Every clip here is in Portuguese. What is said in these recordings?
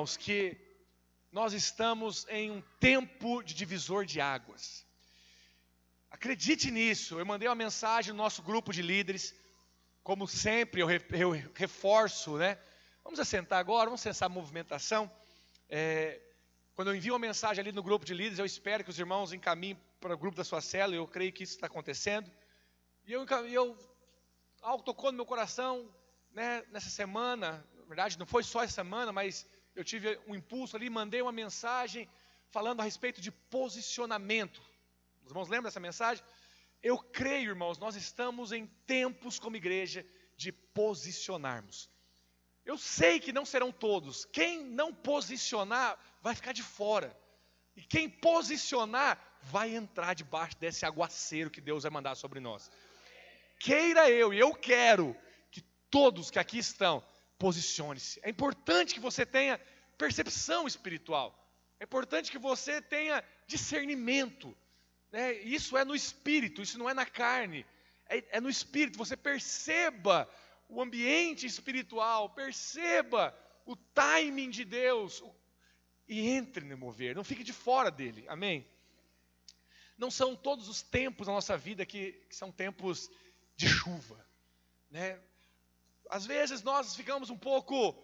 irmãos, que nós estamos em um tempo de divisor de águas. Acredite nisso. Eu mandei uma mensagem no nosso grupo de líderes. Como sempre, eu, eu reforço, né? Vamos assentar agora, vamos cessar a movimentação. É, quando eu envio uma mensagem ali no grupo de líderes, eu espero que os irmãos encaminhem para o grupo da sua célula, eu creio que isso está acontecendo. E eu, eu algo tocou no meu coração né, nessa semana, na verdade não foi só essa semana, mas eu tive um impulso ali, mandei uma mensagem falando a respeito de posicionamento. Os irmãos lembram dessa mensagem? Eu creio, irmãos, nós estamos em tempos como igreja de posicionarmos. Eu sei que não serão todos. Quem não posicionar vai ficar de fora. E quem posicionar vai entrar debaixo desse aguaceiro que Deus vai mandar sobre nós. Queira eu, e eu quero que todos que aqui estão posicione-se. É importante que você tenha percepção espiritual. É importante que você tenha discernimento. Né? Isso é no espírito, isso não é na carne. É, é no espírito. Você perceba o ambiente espiritual, perceba o timing de Deus o, e entre no mover. Não fique de fora dele. Amém? Não são todos os tempos na nossa vida que, que são tempos de chuva. Né? Às vezes nós ficamos um pouco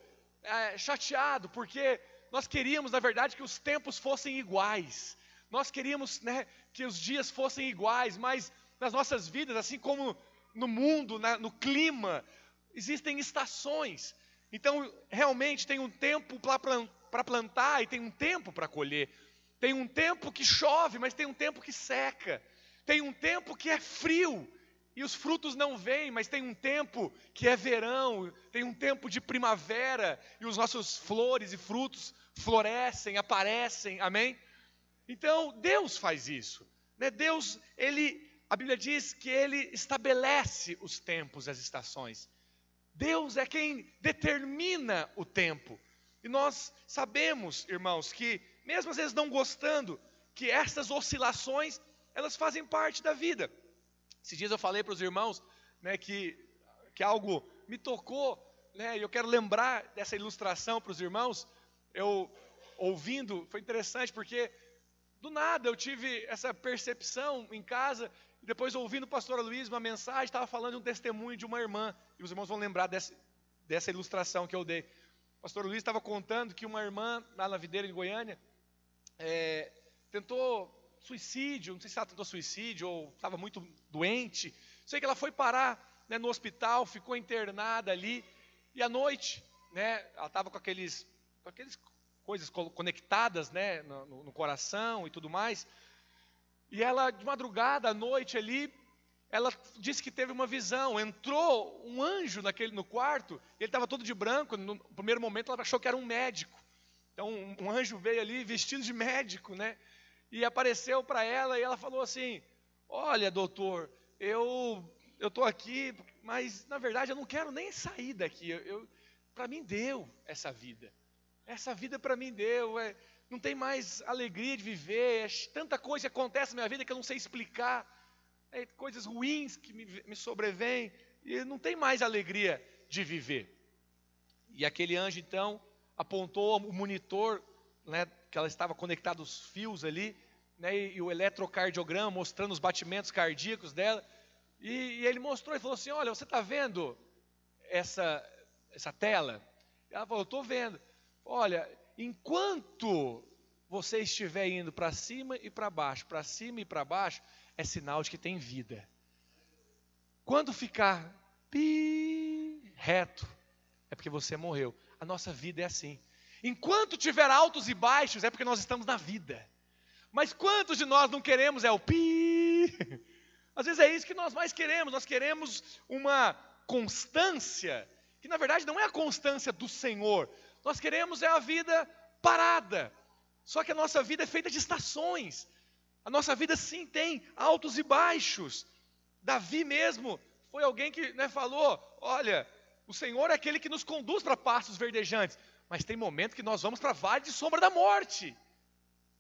é, chateados, porque nós queríamos, na verdade, que os tempos fossem iguais. Nós queríamos né, que os dias fossem iguais, mas nas nossas vidas, assim como no mundo, né, no clima, existem estações. Então, realmente tem um tempo para plantar e tem um tempo para colher. Tem um tempo que chove, mas tem um tempo que seca. Tem um tempo que é frio e os frutos não vêm, mas tem um tempo que é verão, tem um tempo de primavera, e os nossos flores e frutos florescem, aparecem, amém? Então, Deus faz isso. Né? Deus, ele, a Bíblia diz que ele estabelece os tempos, as estações. Deus é quem determina o tempo. E nós sabemos, irmãos, que mesmo às vezes não gostando, que essas oscilações, elas fazem parte da vida. Esses dias eu falei para os irmãos né, que, que algo me tocou, né, e eu quero lembrar dessa ilustração para os irmãos. Eu ouvindo, foi interessante porque do nada eu tive essa percepção em casa, e depois ouvindo o pastor Luiz uma mensagem, estava falando de um testemunho de uma irmã, e os irmãos vão lembrar dessa, dessa ilustração que eu dei. O pastor Luiz estava contando que uma irmã lá na videira em Goiânia é, tentou suicídio, não sei se ela tentou suicídio ou estava muito doente. Sei que ela foi parar né, no hospital, ficou internada ali, e à noite, né, ela estava com aqueles, com aqueles coisas conectadas né, no, no coração e tudo mais. E ela, de madrugada, à noite ali, ela disse que teve uma visão. Entrou um anjo naquele no quarto, ele estava todo de branco. No primeiro momento, ela achou que era um médico. Então, um, um anjo veio ali vestido de médico, né? E apareceu para ela e ela falou assim: Olha, doutor, eu eu estou aqui, mas na verdade eu não quero nem sair daqui. Eu, eu para mim deu essa vida. Essa vida para mim deu. É, não tem mais alegria de viver. É, tanta coisa acontece na minha vida que eu não sei explicar. É, coisas ruins que me, me sobrevêm. E não tem mais alegria de viver. E aquele anjo então apontou o monitor né, que ela estava conectada os fios ali, né, e, e, o eletrocardiograma mostrando os batimentos cardíacos dela. E, e ele mostrou e falou assim: Olha, você está vendo essa, essa tela? Ela falou: Estou vendo. Olha, enquanto você estiver indo para cima e para baixo, para cima e para baixo, é sinal de que tem vida. Quando ficar pi, reto, é porque você morreu. A nossa vida é assim. Enquanto tiver altos e baixos, é porque nós estamos na vida. Mas quantos de nós não queremos é o pi? Às vezes é isso que nós mais queremos. Nós queremos uma constância, que na verdade não é a constância do Senhor. Nós queremos é a vida parada. Só que a nossa vida é feita de estações. A nossa vida sim tem altos e baixos. Davi mesmo foi alguém que né, falou: olha, o Senhor é aquele que nos conduz para pastos verdejantes mas tem momento que nós vamos para vale de sombra da morte.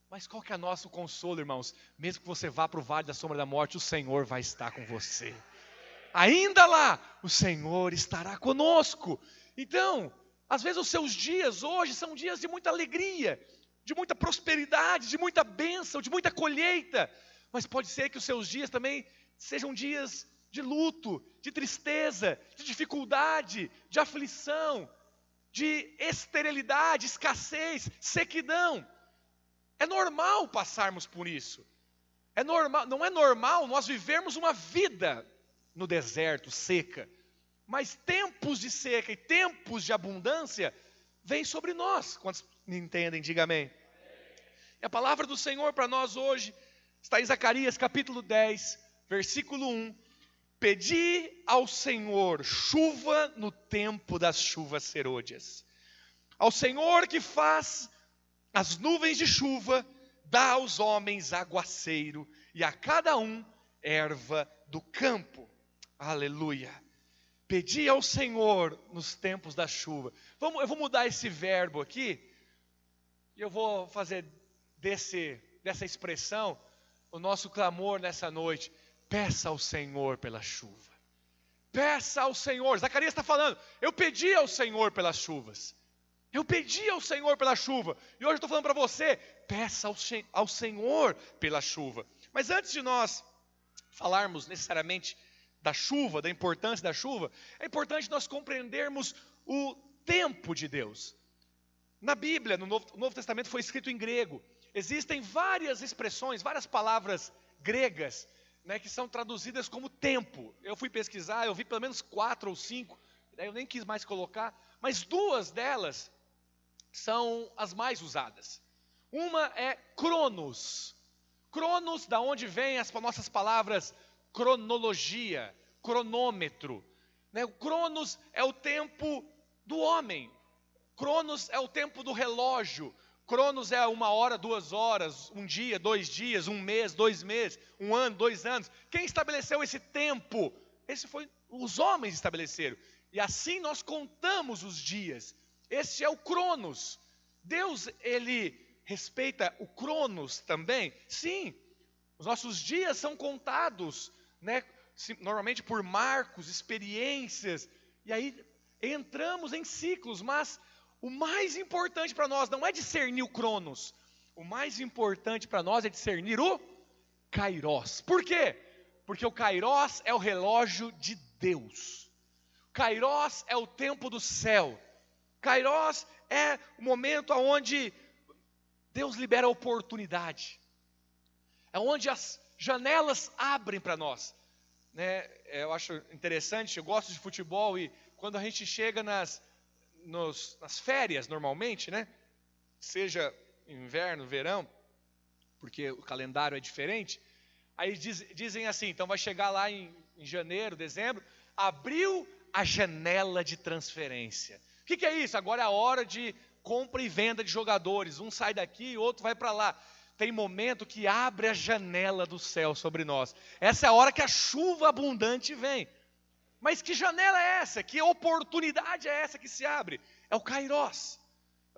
Mas qual que é o nosso consolo, irmãos? Mesmo que você vá para o vale da sombra da morte, o Senhor vai estar com você. Ainda lá, o Senhor estará conosco. Então, Às vezes os seus dias hoje são dias de muita alegria, de muita prosperidade, de muita bênção, de muita colheita, mas pode ser que os seus dias também sejam dias de luto, de tristeza, de dificuldade, de aflição, de esterilidade, escassez, sequidão. É normal passarmos por isso. É normal, não é normal nós vivermos uma vida no deserto, seca. Mas tempos de seca e tempos de abundância vêm sobre nós. Quantos me entendem? Diga amém. E a palavra do Senhor para nós hoje está em Zacarias capítulo 10, versículo 1. Pedi ao Senhor chuva no tempo das chuvas serôdias. Ao Senhor que faz as nuvens de chuva, dá aos homens aguaceiro e a cada um erva do campo. Aleluia. Pedi ao Senhor nos tempos da chuva. Vamos, eu vou mudar esse verbo aqui. E eu vou fazer desse, dessa expressão o nosso clamor nessa noite. Peça ao Senhor pela chuva. Peça ao Senhor. Zacarias está falando. Eu pedi ao Senhor pelas chuvas. Eu pedi ao Senhor pela chuva. E hoje eu estou falando para você. Peça ao, ao Senhor pela chuva. Mas antes de nós falarmos necessariamente da chuva, da importância da chuva, é importante nós compreendermos o tempo de Deus. Na Bíblia, no Novo, Novo Testamento, foi escrito em grego. Existem várias expressões, várias palavras gregas, né, que são traduzidas como tempo. Eu fui pesquisar, eu vi pelo menos quatro ou cinco, eu nem quis mais colocar, mas duas delas são as mais usadas. Uma é cronos. Cronos, da onde vêm as nossas palavras cronologia, cronômetro. Né? O cronos é o tempo do homem. Cronos é o tempo do relógio. Cronos é uma hora, duas horas, um dia, dois dias, um mês, dois meses, um ano, dois anos. Quem estabeleceu esse tempo? Esse foi os homens estabeleceram. E assim nós contamos os dias. Esse é o Cronos. Deus, ele respeita o Cronos também? Sim. Os nossos dias são contados né, normalmente por marcos, experiências, e aí entramos em ciclos, mas o mais importante para nós não é discernir o Cronos, o mais importante para nós é discernir o Kairos. Por quê? Porque o Kairos é o relógio de Deus. Kairos é o tempo do céu. Kairos é o momento onde Deus libera oportunidade. É onde as janelas abrem para nós. Né? É, eu acho interessante, eu gosto de futebol e quando a gente chega nas, nos, nas férias, normalmente, né? seja inverno, verão, porque o calendário é diferente, aí diz, dizem assim: então vai chegar lá em, em janeiro, dezembro, abriu a janela de transferência. O que, que é isso? Agora é a hora de compra e venda de jogadores. Um sai daqui, outro vai para lá tem momento que abre a janela do céu sobre nós. Essa é a hora que a chuva abundante vem. Mas que janela é essa? Que oportunidade é essa que se abre? É o Kairós.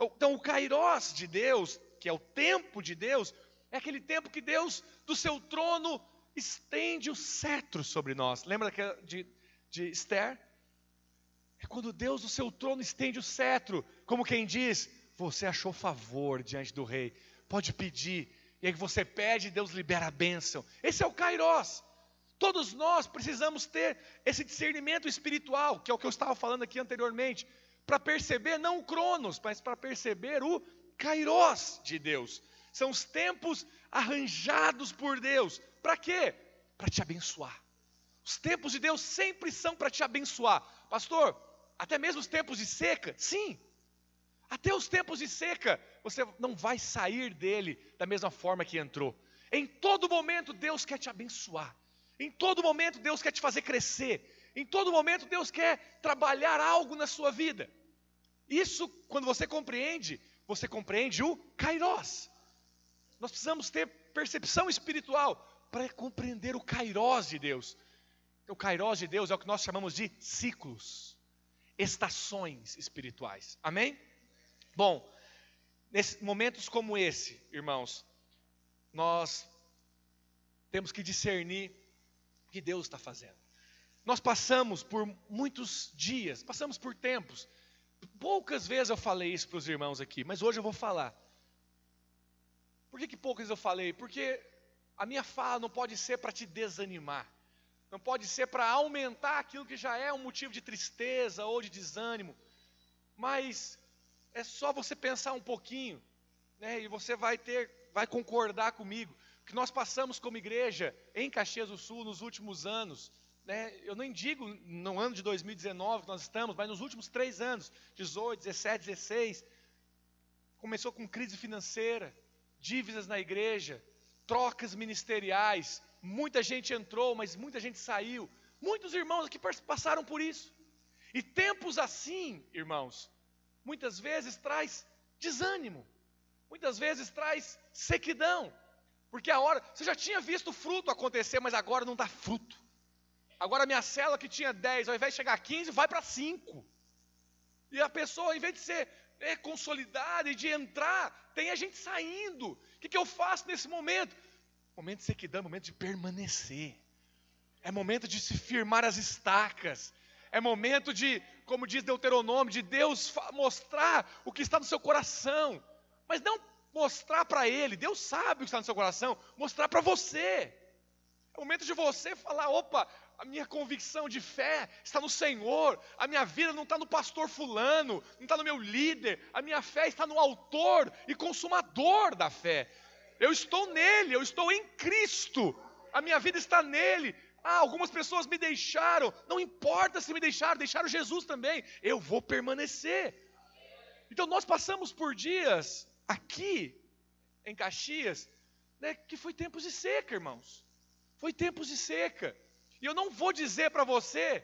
Então, o Kairós de Deus, que é o tempo de Deus, é aquele tempo que Deus, do seu trono, estende o cetro sobre nós. Lembra de, de Esther? É quando Deus, do seu trono, estende o cetro, como quem diz: Você achou favor diante do rei pode pedir, e aí você pede, Deus libera a bênção. Esse é o Kairos. Todos nós precisamos ter esse discernimento espiritual, que é o que eu estava falando aqui anteriormente, para perceber não o Cronos, mas para perceber o Kairos de Deus. São os tempos arranjados por Deus. Para quê? Para te abençoar. Os tempos de Deus sempre são para te abençoar. Pastor, até mesmo os tempos de seca? Sim. Até os tempos de seca, você não vai sair dele da mesma forma que entrou. Em todo momento Deus quer te abençoar. Em todo momento Deus quer te fazer crescer. Em todo momento Deus quer trabalhar algo na sua vida. Isso, quando você compreende, você compreende o Kairos. Nós precisamos ter percepção espiritual para compreender o Kairos de Deus. O Kairos de Deus é o que nós chamamos de ciclos, estações espirituais. Amém? Bom, nesses momentos como esse, irmãos, nós temos que discernir que Deus está fazendo. Nós passamos por muitos dias, passamos por tempos Poucas vezes eu falei isso para os irmãos aqui, mas hoje eu vou falar. Por que, que poucas eu falei? Porque a minha fala não pode ser para te desanimar, não pode ser para aumentar aquilo que já é um motivo de tristeza ou de desânimo, mas é só você pensar um pouquinho, né, e você vai ter, vai concordar comigo, que nós passamos como igreja em Caxias do Sul nos últimos anos, né, eu nem digo no ano de 2019 que nós estamos, mas nos últimos três anos, 18, 17, 16, começou com crise financeira, dívidas na igreja, trocas ministeriais, muita gente entrou, mas muita gente saiu. Muitos irmãos aqui passaram por isso. E tempos assim, irmãos, muitas vezes traz desânimo, muitas vezes traz sequidão, porque a hora, você já tinha visto o fruto acontecer, mas agora não dá fruto. Agora minha célula que tinha 10, ao invés de chegar a 15, vai para 5. E a pessoa, ao invés de ser é, consolidada e de entrar, tem a gente saindo. O que, que eu faço nesse momento? Momento de sequidão, momento de permanecer. É momento de se firmar as estacas. É momento de, como diz Deuteronômio, de Deus mostrar o que está no seu coração. Mas não mostrar para Ele, Deus sabe o que está no seu coração, mostrar para você. É o momento de você falar: opa, a minha convicção de fé está no Senhor, a minha vida não está no pastor Fulano, não está no meu líder, a minha fé está no Autor e Consumador da fé. Eu estou nele, eu estou em Cristo, a minha vida está nele. Ah, algumas pessoas me deixaram, não importa se me deixaram, deixaram Jesus também, eu vou permanecer. Então nós passamos por dias aqui em Caxias, né, que foi tempos de seca, irmãos. Foi tempos de seca. E eu não vou dizer para você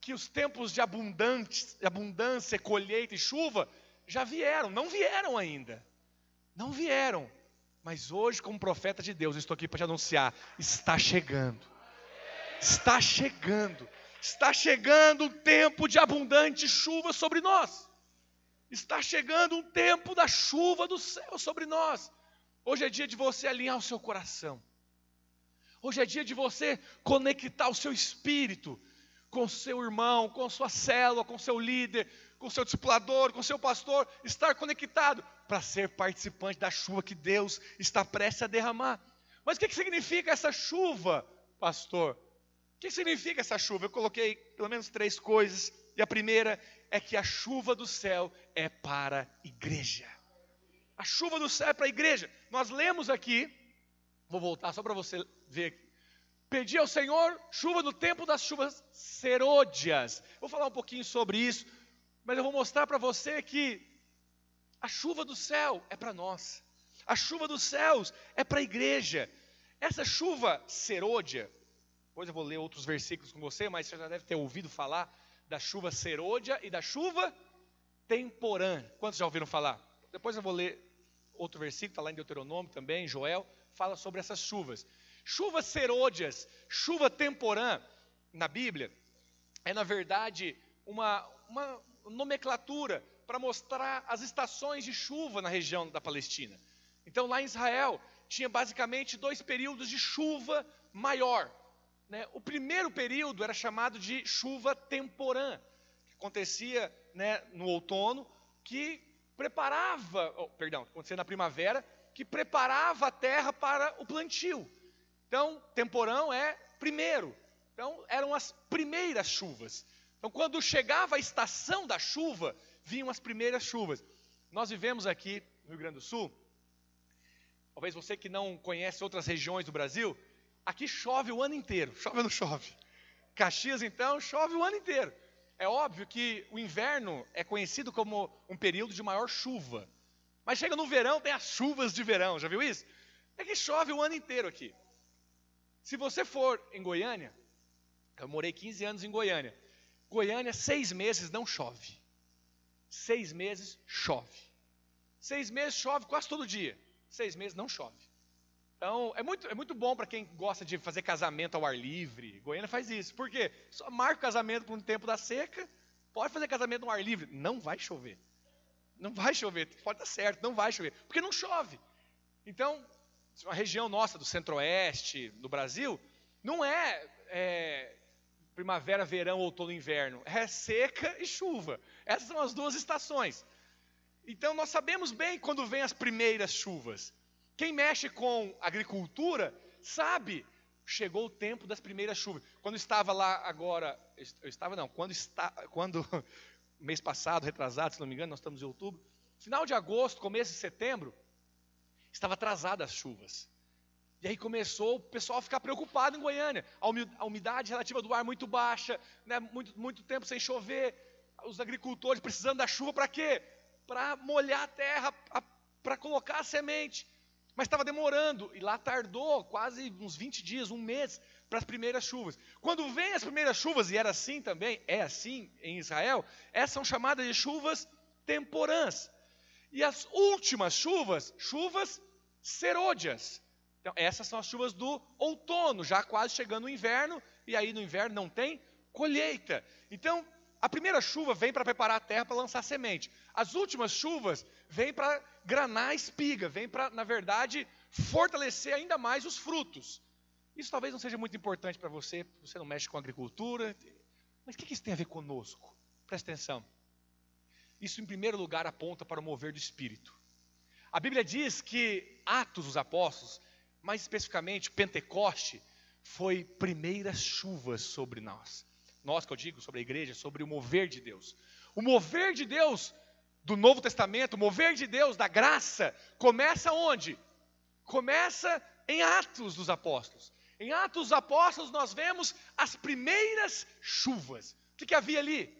que os tempos de abundância, colheita e chuva já vieram, não vieram ainda. Não vieram. Mas hoje, como profeta de Deus, estou aqui para te anunciar: está chegando. Está chegando. Está chegando um tempo de abundante chuva sobre nós. Está chegando um tempo da chuva do céu sobre nós. Hoje é dia de você alinhar o seu coração. Hoje é dia de você conectar o seu espírito com seu irmão, com sua célula, com seu líder, com seu discipulador, com seu pastor, estar conectado para ser participante da chuva que Deus está prestes a derramar. Mas o que, que significa essa chuva, pastor? O que significa essa chuva? Eu coloquei pelo menos três coisas, e a primeira é que a chuva do céu é para a igreja. A chuva do céu é para a igreja. Nós lemos aqui, vou voltar só para você ver. Pedi ao Senhor chuva no tempo das chuvas serôdias. Vou falar um pouquinho sobre isso, mas eu vou mostrar para você que a chuva do céu é para nós. A chuva dos céus é para a igreja. Essa chuva serôdia, depois eu vou ler outros versículos com você, mas você já deve ter ouvido falar da chuva serôdia e da chuva temporã. Quantos já ouviram falar? Depois eu vou ler outro versículo, está lá em Deuteronômio também, Joel, fala sobre essas chuvas. Chuvas serôdias, chuva temporã, na Bíblia, é na verdade uma, uma nomenclatura para mostrar as estações de chuva na região da Palestina. Então, lá em Israel, tinha basicamente dois períodos de chuva maior. Né? O primeiro período era chamado de chuva temporã, que acontecia né, no outono, que preparava, oh, perdão, acontecia na primavera, que preparava a terra para o plantio. Então, temporão é primeiro. Então, eram as primeiras chuvas. Então, quando chegava a estação da chuva, vinham as primeiras chuvas. Nós vivemos aqui no Rio Grande do Sul. Talvez você que não conhece outras regiões do Brasil, aqui chove o ano inteiro. Chove ou não chove? Caxias, então, chove o ano inteiro. É óbvio que o inverno é conhecido como um período de maior chuva. Mas chega no verão, tem as chuvas de verão, já viu isso? É que chove o ano inteiro aqui. Se você for em Goiânia, eu morei 15 anos em Goiânia. Goiânia, seis meses não chove. Seis meses chove. Seis meses chove quase todo dia. Seis meses não chove. Então, é muito, é muito bom para quem gosta de fazer casamento ao ar livre. Goiânia faz isso. Por quê? Só marca o casamento para um tempo da seca. Pode fazer casamento ao ar livre. Não vai chover. Não vai chover. Pode estar certo, não vai chover. Porque não chove. Então, a região nossa do centro-oeste do Brasil não é, é primavera, verão, outono, inverno. É seca e chuva. Essas são as duas estações. Então nós sabemos bem quando vem as primeiras chuvas. Quem mexe com agricultura sabe, chegou o tempo das primeiras chuvas. Quando estava lá agora, eu estava não, quando está, quando mês passado, retrasado, se não me engano, nós estamos em outubro, final de agosto, começo de setembro, estava atrasada as chuvas. E aí começou o pessoal a ficar preocupado em Goiânia. A umidade relativa do ar muito baixa, né, muito, muito tempo sem chover. Os agricultores precisando da chuva para quê? Para molhar a terra, para colocar a semente. Mas estava demorando, e lá tardou quase uns 20 dias, um mês, para as primeiras chuvas. Quando vem as primeiras chuvas, e era assim também, é assim em Israel, essas são chamadas de chuvas temporãs. E as últimas chuvas, chuvas serôdias. Então, essas são as chuvas do outono, já quase chegando o inverno, e aí no inverno não tem colheita. Então, a primeira chuva vem para preparar a terra para lançar semente. As últimas chuvas vêm para granar a espiga, vêm para, na verdade, fortalecer ainda mais os frutos. Isso talvez não seja muito importante para você, você não mexe com agricultura, mas o que isso tem a ver conosco? Presta atenção. Isso, em primeiro lugar, aponta para o mover do Espírito. A Bíblia diz que Atos dos Apóstolos mais especificamente, Pentecoste foi primeiras chuvas sobre nós. Nós que eu digo sobre a igreja, sobre o mover de Deus. O mover de Deus do Novo Testamento, o mover de Deus da graça, começa onde? Começa em Atos dos Apóstolos. Em Atos dos Apóstolos nós vemos as primeiras chuvas. O que, que havia ali?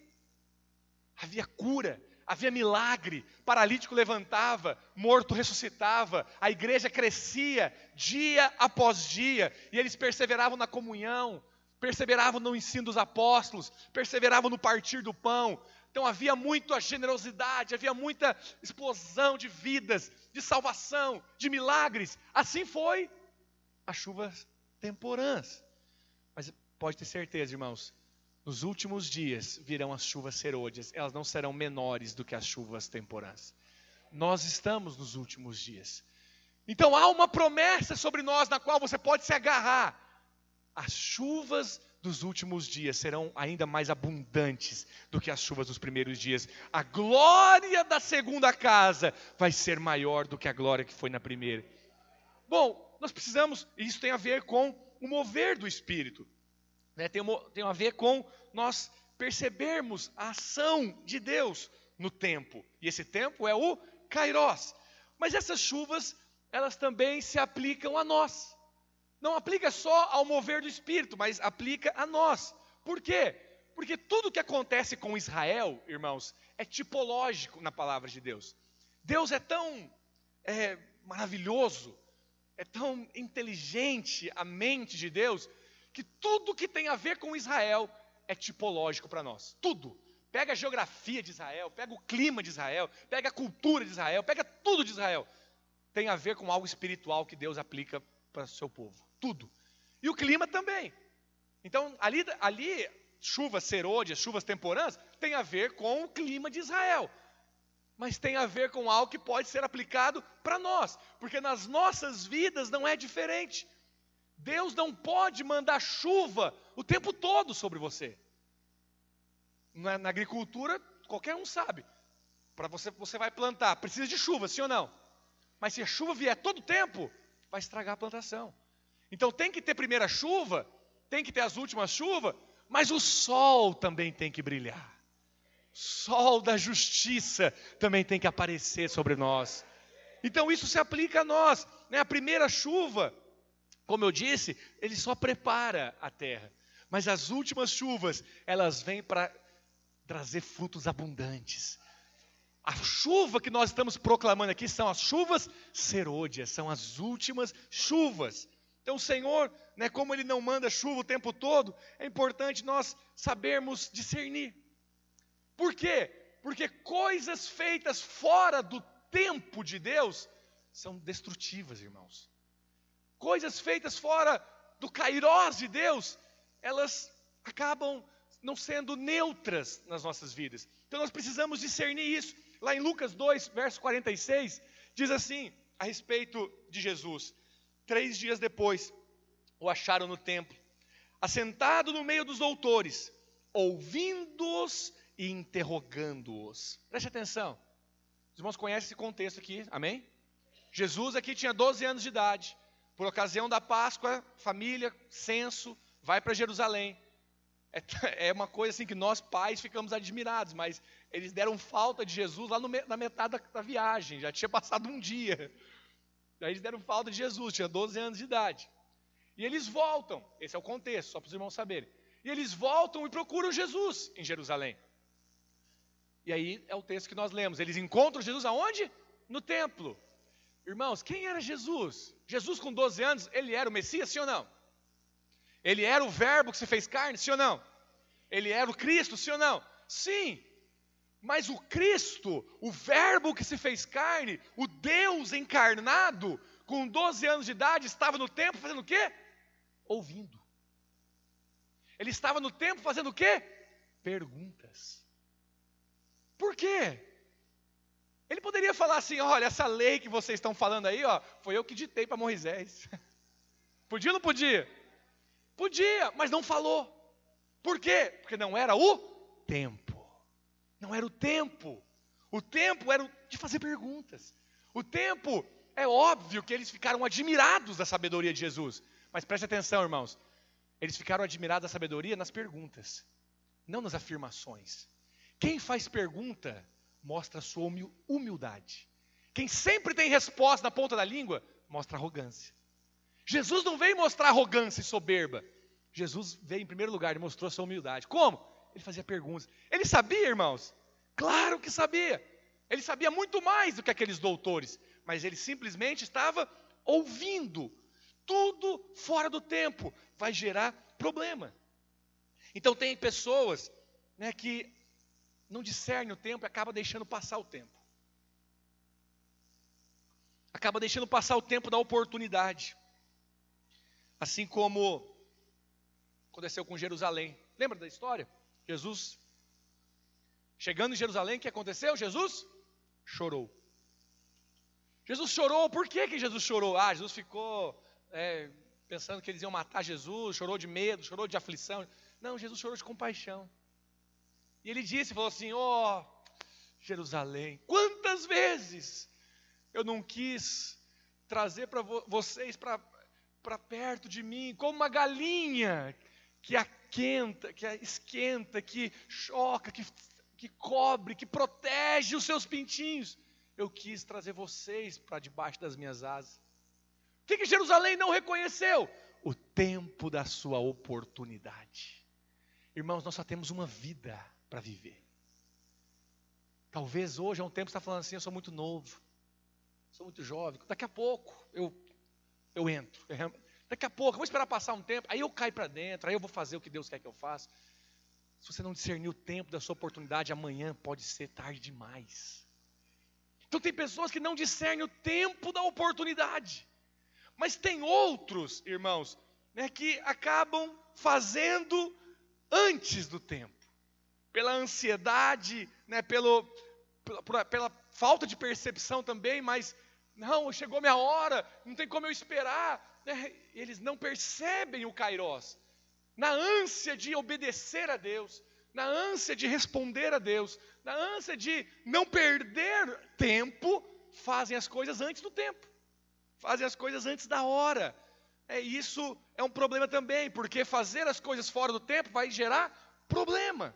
Havia cura, havia milagre, paralítico levantava, morto ressuscitava, a igreja crescia dia após dia, e eles perseveravam na comunhão, perseveravam no ensino dos apóstolos, perseveravam no partir do pão. Então havia muita generosidade, havia muita explosão de vidas, de salvação, de milagres. Assim foi as chuvas temporãs. Mas pode ter certeza, irmãos, nos últimos dias virão as chuvas serôdias, elas não serão menores do que as chuvas temporãs. Nós estamos nos últimos dias. Então há uma promessa sobre nós na qual você pode se agarrar. As chuvas dos últimos dias serão ainda mais abundantes do que as chuvas dos primeiros dias. A glória da segunda casa vai ser maior do que a glória que foi na primeira. Bom, nós precisamos, e isso tem a ver com o mover do Espírito né, tem, tem a ver com nós percebermos a ação de Deus no tempo. E esse tempo é o Kairos. Mas essas chuvas, elas também se aplicam a nós. Não aplica só ao mover do Espírito, mas aplica a nós. Por quê? Porque tudo que acontece com Israel, irmãos, é tipológico na palavra de Deus. Deus é tão é, maravilhoso, é tão inteligente a mente de Deus, que tudo que tem a ver com Israel é tipológico para nós. Tudo. Pega a geografia de Israel, pega o clima de Israel, pega a cultura de Israel, pega tudo de Israel. Tem a ver com algo espiritual que Deus aplica para o seu povo. Tudo. E o clima também. Então, ali, ali chuvas serôdias, chuvas temporãs, tem a ver com o clima de Israel. Mas tem a ver com algo que pode ser aplicado para nós, porque nas nossas vidas não é diferente. Deus não pode mandar chuva o tempo todo sobre você. Na, na agricultura, qualquer um sabe. Para você, você vai plantar, precisa de chuva, sim ou não? Mas se a chuva vier todo tempo, vai estragar a plantação. Então tem que ter primeira chuva, tem que ter as últimas chuvas, mas o sol também tem que brilhar. Sol da justiça também tem que aparecer sobre nós. Então isso se aplica a nós. Né? A primeira chuva como eu disse, ele só prepara a terra. Mas as últimas chuvas, elas vêm para trazer frutos abundantes. A chuva que nós estamos proclamando aqui são as chuvas serôdias, são as últimas chuvas. Então, o Senhor, né, como Ele não manda chuva o tempo todo, é importante nós sabermos discernir. Por quê? Porque coisas feitas fora do tempo de Deus são destrutivas, irmãos coisas feitas fora do kairós de Deus, elas acabam não sendo neutras nas nossas vidas. Então nós precisamos discernir isso. Lá em Lucas 2, verso 46, diz assim a respeito de Jesus: Três dias depois, o acharam no templo, assentado no meio dos doutores, ouvindo-os e interrogando-os. Preste atenção. Os irmãos conhecem esse contexto aqui, amém? Jesus aqui tinha 12 anos de idade. Por ocasião da Páscoa, família, censo, vai para Jerusalém. É, é, uma coisa assim que nós pais ficamos admirados, mas eles deram falta de Jesus lá no, na metade da, da viagem, já tinha passado um dia. Daí eles deram falta de Jesus, tinha 12 anos de idade. E eles voltam, esse é o contexto, só para os irmãos saberem. E eles voltam e procuram Jesus em Jerusalém. E aí é o texto que nós lemos. Eles encontram Jesus aonde? No templo. Irmãos, quem era Jesus? Jesus com 12 anos, ele era o Messias, sim ou não? Ele era o verbo que se fez carne, sim ou não? Ele era o Cristo, sim ou não? Sim. Mas o Cristo, o verbo que se fez carne, o Deus encarnado, com 12 anos de idade, estava no templo fazendo o quê? Ouvindo. Ele estava no templo fazendo o quê? Perguntas. Por quê? Ele poderia falar assim: olha, essa lei que vocês estão falando aí, ó, foi eu que ditei para Moisés. Podia ou não podia? Podia, mas não falou. Por quê? Porque não era o tempo. Não era o tempo. O tempo era de fazer perguntas. O tempo, é óbvio que eles ficaram admirados da sabedoria de Jesus. Mas preste atenção, irmãos. Eles ficaram admirados da sabedoria nas perguntas, não nas afirmações. Quem faz pergunta mostra sua humildade. Quem sempre tem resposta na ponta da língua, mostra arrogância. Jesus não veio mostrar arrogância e soberba. Jesus veio em primeiro lugar e mostrou sua humildade. Como? Ele fazia perguntas. Ele sabia, irmãos? Claro que sabia. Ele sabia muito mais do que aqueles doutores, mas ele simplesmente estava ouvindo. Tudo fora do tempo vai gerar problema. Então tem pessoas né, que não discerne o tempo e acaba deixando passar o tempo. Acaba deixando passar o tempo da oportunidade. Assim como aconteceu com Jerusalém. Lembra da história? Jesus, chegando em Jerusalém, o que aconteceu? Jesus chorou. Jesus chorou, por que, que Jesus chorou? Ah, Jesus ficou é, pensando que eles iam matar Jesus, chorou de medo, chorou de aflição. Não, Jesus chorou de compaixão. E ele disse, falou assim: ó, oh, Jerusalém, quantas vezes eu não quis trazer para vo vocês para perto de mim, como uma galinha que aquenta, que esquenta, que choca, que, que cobre, que protege os seus pintinhos. Eu quis trazer vocês para debaixo das minhas asas. O que, que Jerusalém não reconheceu? O tempo da sua oportunidade. Irmãos, nós só temos uma vida para viver. Talvez hoje é um tempo você está falando assim, eu sou muito novo, sou muito jovem, daqui a pouco eu, eu entro. Daqui a pouco, vou esperar passar um tempo, aí eu caio para dentro, aí eu vou fazer o que Deus quer que eu faça. Se você não discernir o tempo da sua oportunidade, amanhã pode ser tarde demais. Então tem pessoas que não discernem o tempo da oportunidade. Mas tem outros, irmãos, né, que acabam fazendo antes do tempo pela ansiedade, né, pelo, pela, pela falta de percepção também, mas não, chegou minha hora, não tem como eu esperar. Né? Eles não percebem o Kairós. Na ânsia de obedecer a Deus, na ânsia de responder a Deus, na ânsia de não perder tempo, fazem as coisas antes do tempo, fazem as coisas antes da hora. É, isso é um problema também, porque fazer as coisas fora do tempo vai gerar problema.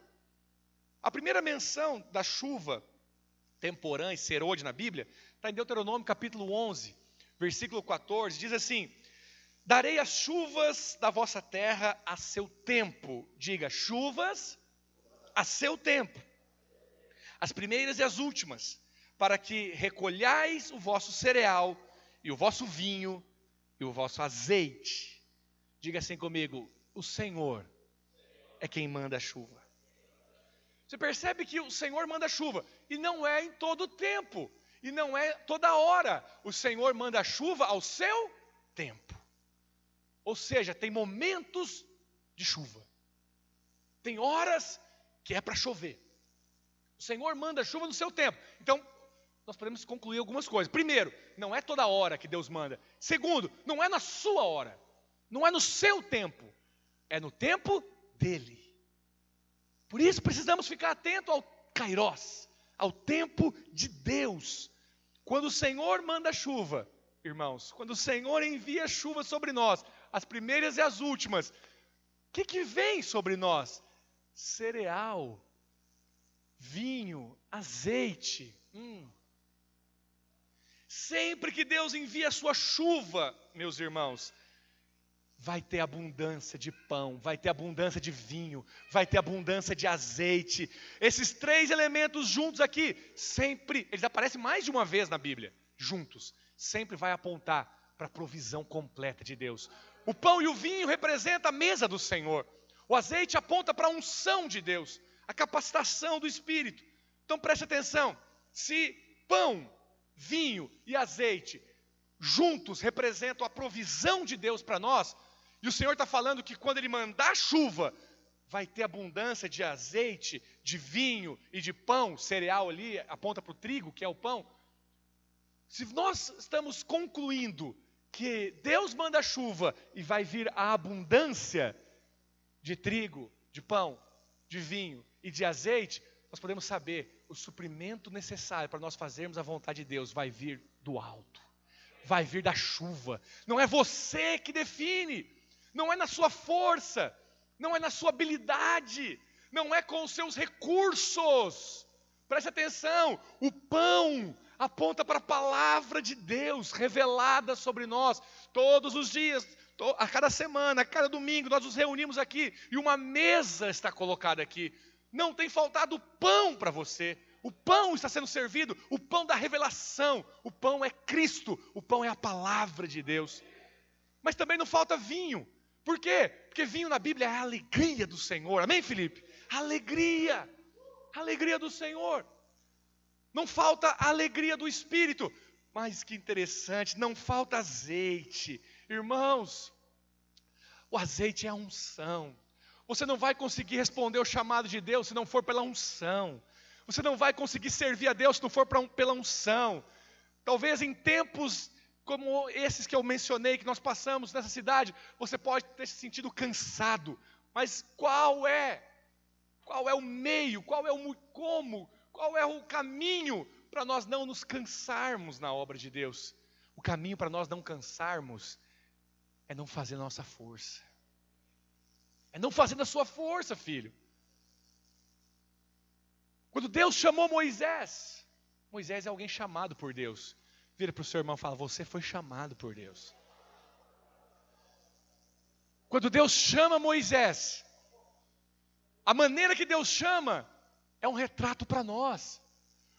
A primeira menção da chuva temporã e serode na Bíblia está em Deuteronômio capítulo 11, versículo 14, diz assim: Darei as chuvas da vossa terra a seu tempo. Diga, chuvas a seu tempo. As primeiras e as últimas, para que recolhais o vosso cereal e o vosso vinho e o vosso azeite. Diga assim comigo: o Senhor é quem manda a chuva. Você percebe que o Senhor manda chuva, e não é em todo tempo, e não é toda hora. O Senhor manda chuva ao seu tempo. Ou seja, tem momentos de chuva, tem horas que é para chover. O Senhor manda chuva no seu tempo. Então, nós podemos concluir algumas coisas. Primeiro, não é toda hora que Deus manda. Segundo, não é na sua hora, não é no seu tempo. é no tempo dele. Por isso precisamos ficar atento ao Kairos, ao tempo de Deus. Quando o Senhor manda chuva, irmãos, quando o Senhor envia chuva sobre nós, as primeiras e as últimas, o que, que vem sobre nós? Cereal, vinho, azeite. Hum. Sempre que Deus envia a sua chuva, meus irmãos, vai ter abundância de pão, vai ter abundância de vinho, vai ter abundância de azeite. Esses três elementos juntos aqui, sempre, eles aparecem mais de uma vez na Bíblia, juntos, sempre vai apontar para a provisão completa de Deus. O pão e o vinho representam a mesa do Senhor. O azeite aponta para a unção de Deus, a capacitação do Espírito. Então preste atenção: se pão, vinho e azeite juntos representam a provisão de Deus para nós, e o Senhor está falando que quando Ele mandar chuva, vai ter abundância de azeite, de vinho e de pão, cereal ali, aponta para o trigo, que é o pão. Se nós estamos concluindo que Deus manda chuva e vai vir a abundância de trigo, de pão, de vinho e de azeite, nós podemos saber o suprimento necessário para nós fazermos a vontade de Deus vai vir do alto, vai vir da chuva. Não é você que define, não é na sua força, não é na sua habilidade, não é com os seus recursos. Preste atenção: o pão aponta para a palavra de Deus revelada sobre nós todos os dias, a cada semana, a cada domingo, nós nos reunimos aqui e uma mesa está colocada aqui. Não tem faltado pão para você. O pão está sendo servido, o pão da revelação. O pão é Cristo, o pão é a palavra de Deus. Mas também não falta vinho. Por quê? Porque vinho na Bíblia é a alegria do Senhor. Amém, Felipe? Alegria. Alegria do Senhor. Não falta a alegria do Espírito. Mas que interessante, não falta azeite. Irmãos, o azeite é a unção. Você não vai conseguir responder o chamado de Deus se não for pela unção. Você não vai conseguir servir a Deus se não for pela unção. Talvez em tempos como esses que eu mencionei, que nós passamos nessa cidade, você pode ter se sentido cansado, mas qual é? Qual é o meio? Qual é o como? Qual é o caminho para nós não nos cansarmos na obra de Deus? O caminho para nós não cansarmos é não fazer nossa força. É não fazer da sua força, filho. Quando Deus chamou Moisés, Moisés é alguém chamado por Deus. Vira para o seu irmão e fala: Você foi chamado por Deus. Quando Deus chama Moisés, a maneira que Deus chama é um retrato para nós.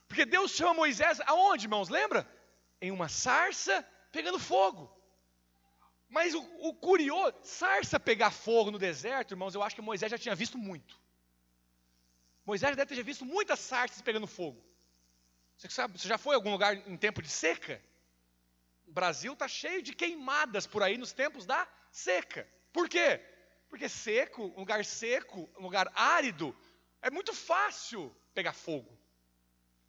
Porque Deus chama Moisés aonde, irmãos? Lembra? Em uma sarça pegando fogo. Mas o, o curioso, sarça pegar fogo no deserto, irmãos, eu acho que Moisés já tinha visto muito. Moisés deve ter visto muitas sarças pegando fogo. Você, sabe, você já foi a algum lugar em tempo de seca? O Brasil está cheio de queimadas por aí nos tempos da seca. Por quê? Porque seco, um lugar seco, um lugar árido, é muito fácil pegar fogo.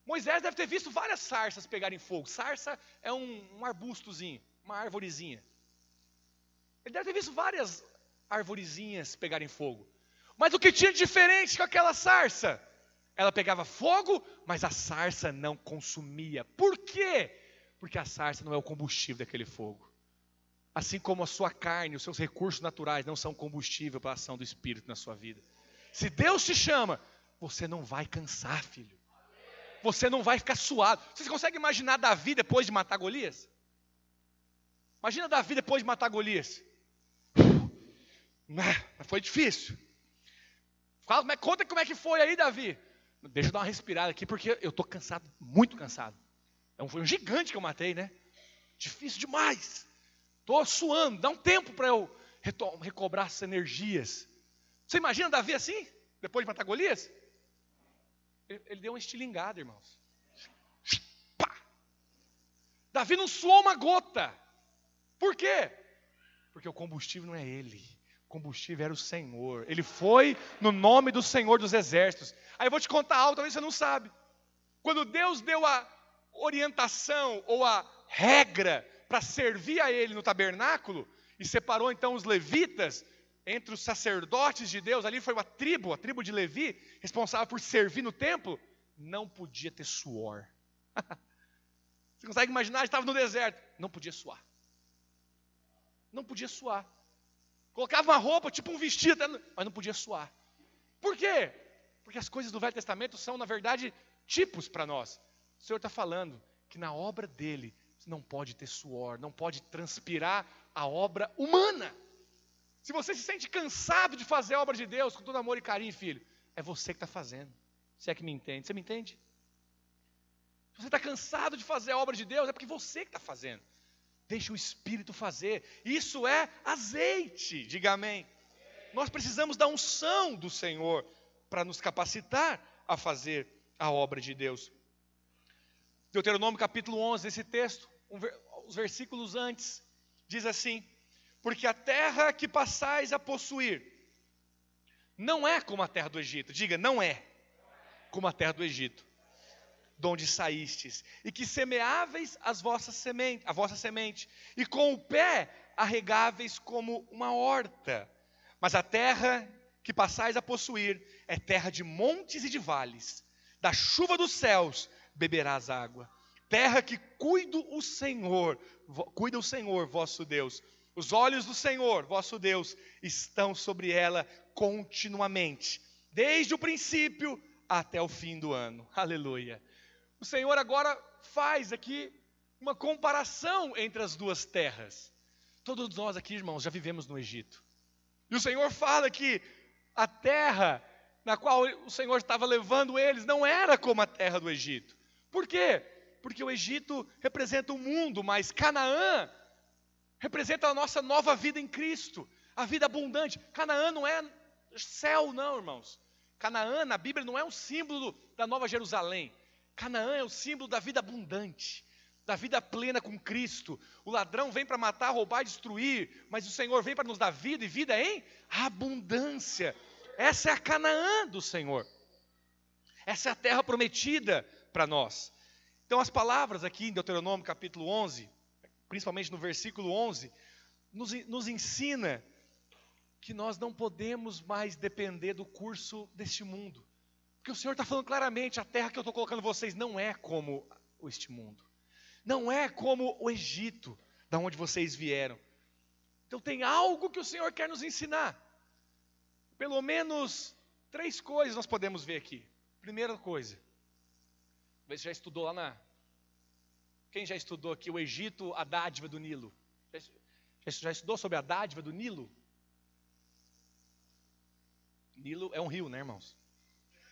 Moisés deve ter visto várias sarças pegarem fogo. Sarça é um, um arbustozinho, uma arvorezinha. Ele deve ter visto várias arvorezinhas pegarem fogo. Mas o que tinha de diferente com aquela sarça? Ela pegava fogo, mas a sarça não consumia. Por quê? Porque a sarça não é o combustível daquele fogo. Assim como a sua carne, os seus recursos naturais não são combustível para a ação do Espírito na sua vida. Se Deus te chama, você não vai cansar, filho. Você não vai ficar suado. Você consegue imaginar Davi depois de matar Golias? Imagina Davi depois de matar Golias. Foi difícil. Conta como é que foi aí, Davi. Deixa eu dar uma respirada aqui, porque eu estou cansado, muito cansado. É foi um gigante que eu matei, né? Difícil demais. Estou suando, dá um tempo para eu recobrar essas energias. Você imagina Davi assim, depois de matar Golias? Ele, ele deu uma estilingada, irmãos. Pá! Davi não suou uma gota. Por quê? Porque o combustível não é ele. O combustível era o Senhor. Ele foi no nome do Senhor dos Exércitos. Aí eu vou te contar algo, talvez você não sabe. Quando Deus deu a orientação ou a regra para servir a Ele no tabernáculo, e separou então os levitas, entre os sacerdotes de Deus, ali foi uma tribo, a tribo de Levi, responsável por servir no templo, não podia ter suor. Você consegue imaginar? Estava no deserto, não podia suar. Não podia suar. Colocava uma roupa, tipo um vestido, mas não podia suar. Por quê? Porque as coisas do Velho Testamento são, na verdade, tipos para nós. O Senhor está falando que na obra dele não pode ter suor, não pode transpirar a obra humana. Se você se sente cansado de fazer a obra de Deus com todo amor e carinho, filho, é você que está fazendo. Você é que me entende. Você me entende? Se você está cansado de fazer a obra de Deus, é porque você que está fazendo. Deixa o Espírito fazer. Isso é azeite, diga amém. Nós precisamos da unção do Senhor para nos capacitar a fazer a obra de Deus. Deuteronômio capítulo 11, esse texto, um, os versículos antes, diz assim: Porque a terra que passais a possuir não é como a terra do Egito, diga, não é como a terra do Egito, de onde saístes, e que semeáveis as vossas semente, a vossa semente, e com o pé arregáveis como uma horta. Mas a terra que passais a possuir é terra de montes e de vales, da chuva dos céus beberás água. Terra que cuida o Senhor, cuida o Senhor, vosso Deus. Os olhos do Senhor, vosso Deus, estão sobre ela continuamente, desde o princípio até o fim do ano. Aleluia. O Senhor agora faz aqui uma comparação entre as duas terras. Todos nós aqui, irmãos, já vivemos no Egito. E o Senhor fala que a terra na qual o Senhor estava levando eles não era como a terra do Egito. Por quê? Porque o Egito representa o mundo, mas Canaã representa a nossa nova vida em Cristo, a vida abundante. Canaã não é céu, não, irmãos. Canaã, na Bíblia, não é um símbolo da Nova Jerusalém. Canaã é o símbolo da vida abundante, da vida plena com Cristo. O ladrão vem para matar, roubar, destruir, mas o Senhor vem para nos dar vida e vida em abundância. Essa é a Canaã do Senhor. Essa é a terra prometida para nós. Então, as palavras aqui em Deuteronômio capítulo 11, principalmente no versículo 11, nos, nos ensina que nós não podemos mais depender do curso deste mundo. Porque o Senhor está falando claramente: a terra que eu estou colocando vocês não é como este mundo, não é como o Egito, da onde vocês vieram. Então, tem algo que o Senhor quer nos ensinar. Pelo menos três coisas nós podemos ver aqui. Primeira coisa, você já estudou lá na. Quem já estudou aqui o Egito, a dádiva do Nilo? Já, estudou sobre a dádiva do Nilo? Nilo é um rio, né, irmãos?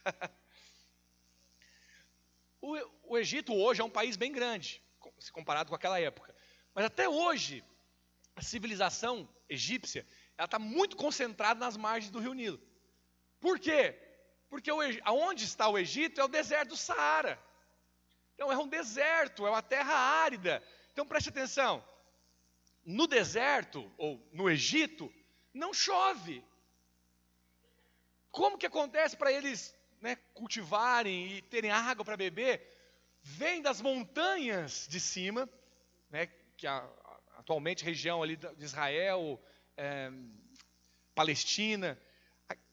o, o Egito hoje é um país bem grande, se comparado com aquela época. Mas até hoje, a civilização egípcia ela está muito concentrada nas margens do rio Nilo. Por quê? Porque o, aonde está o Egito é o deserto do Saara. Então é um deserto, é uma terra árida. Então preste atenção. No deserto, ou no Egito, não chove. Como que acontece para eles né, cultivarem e terem água para beber? Vem das montanhas de cima, né, que a, atualmente região ali de Israel, é, Palestina.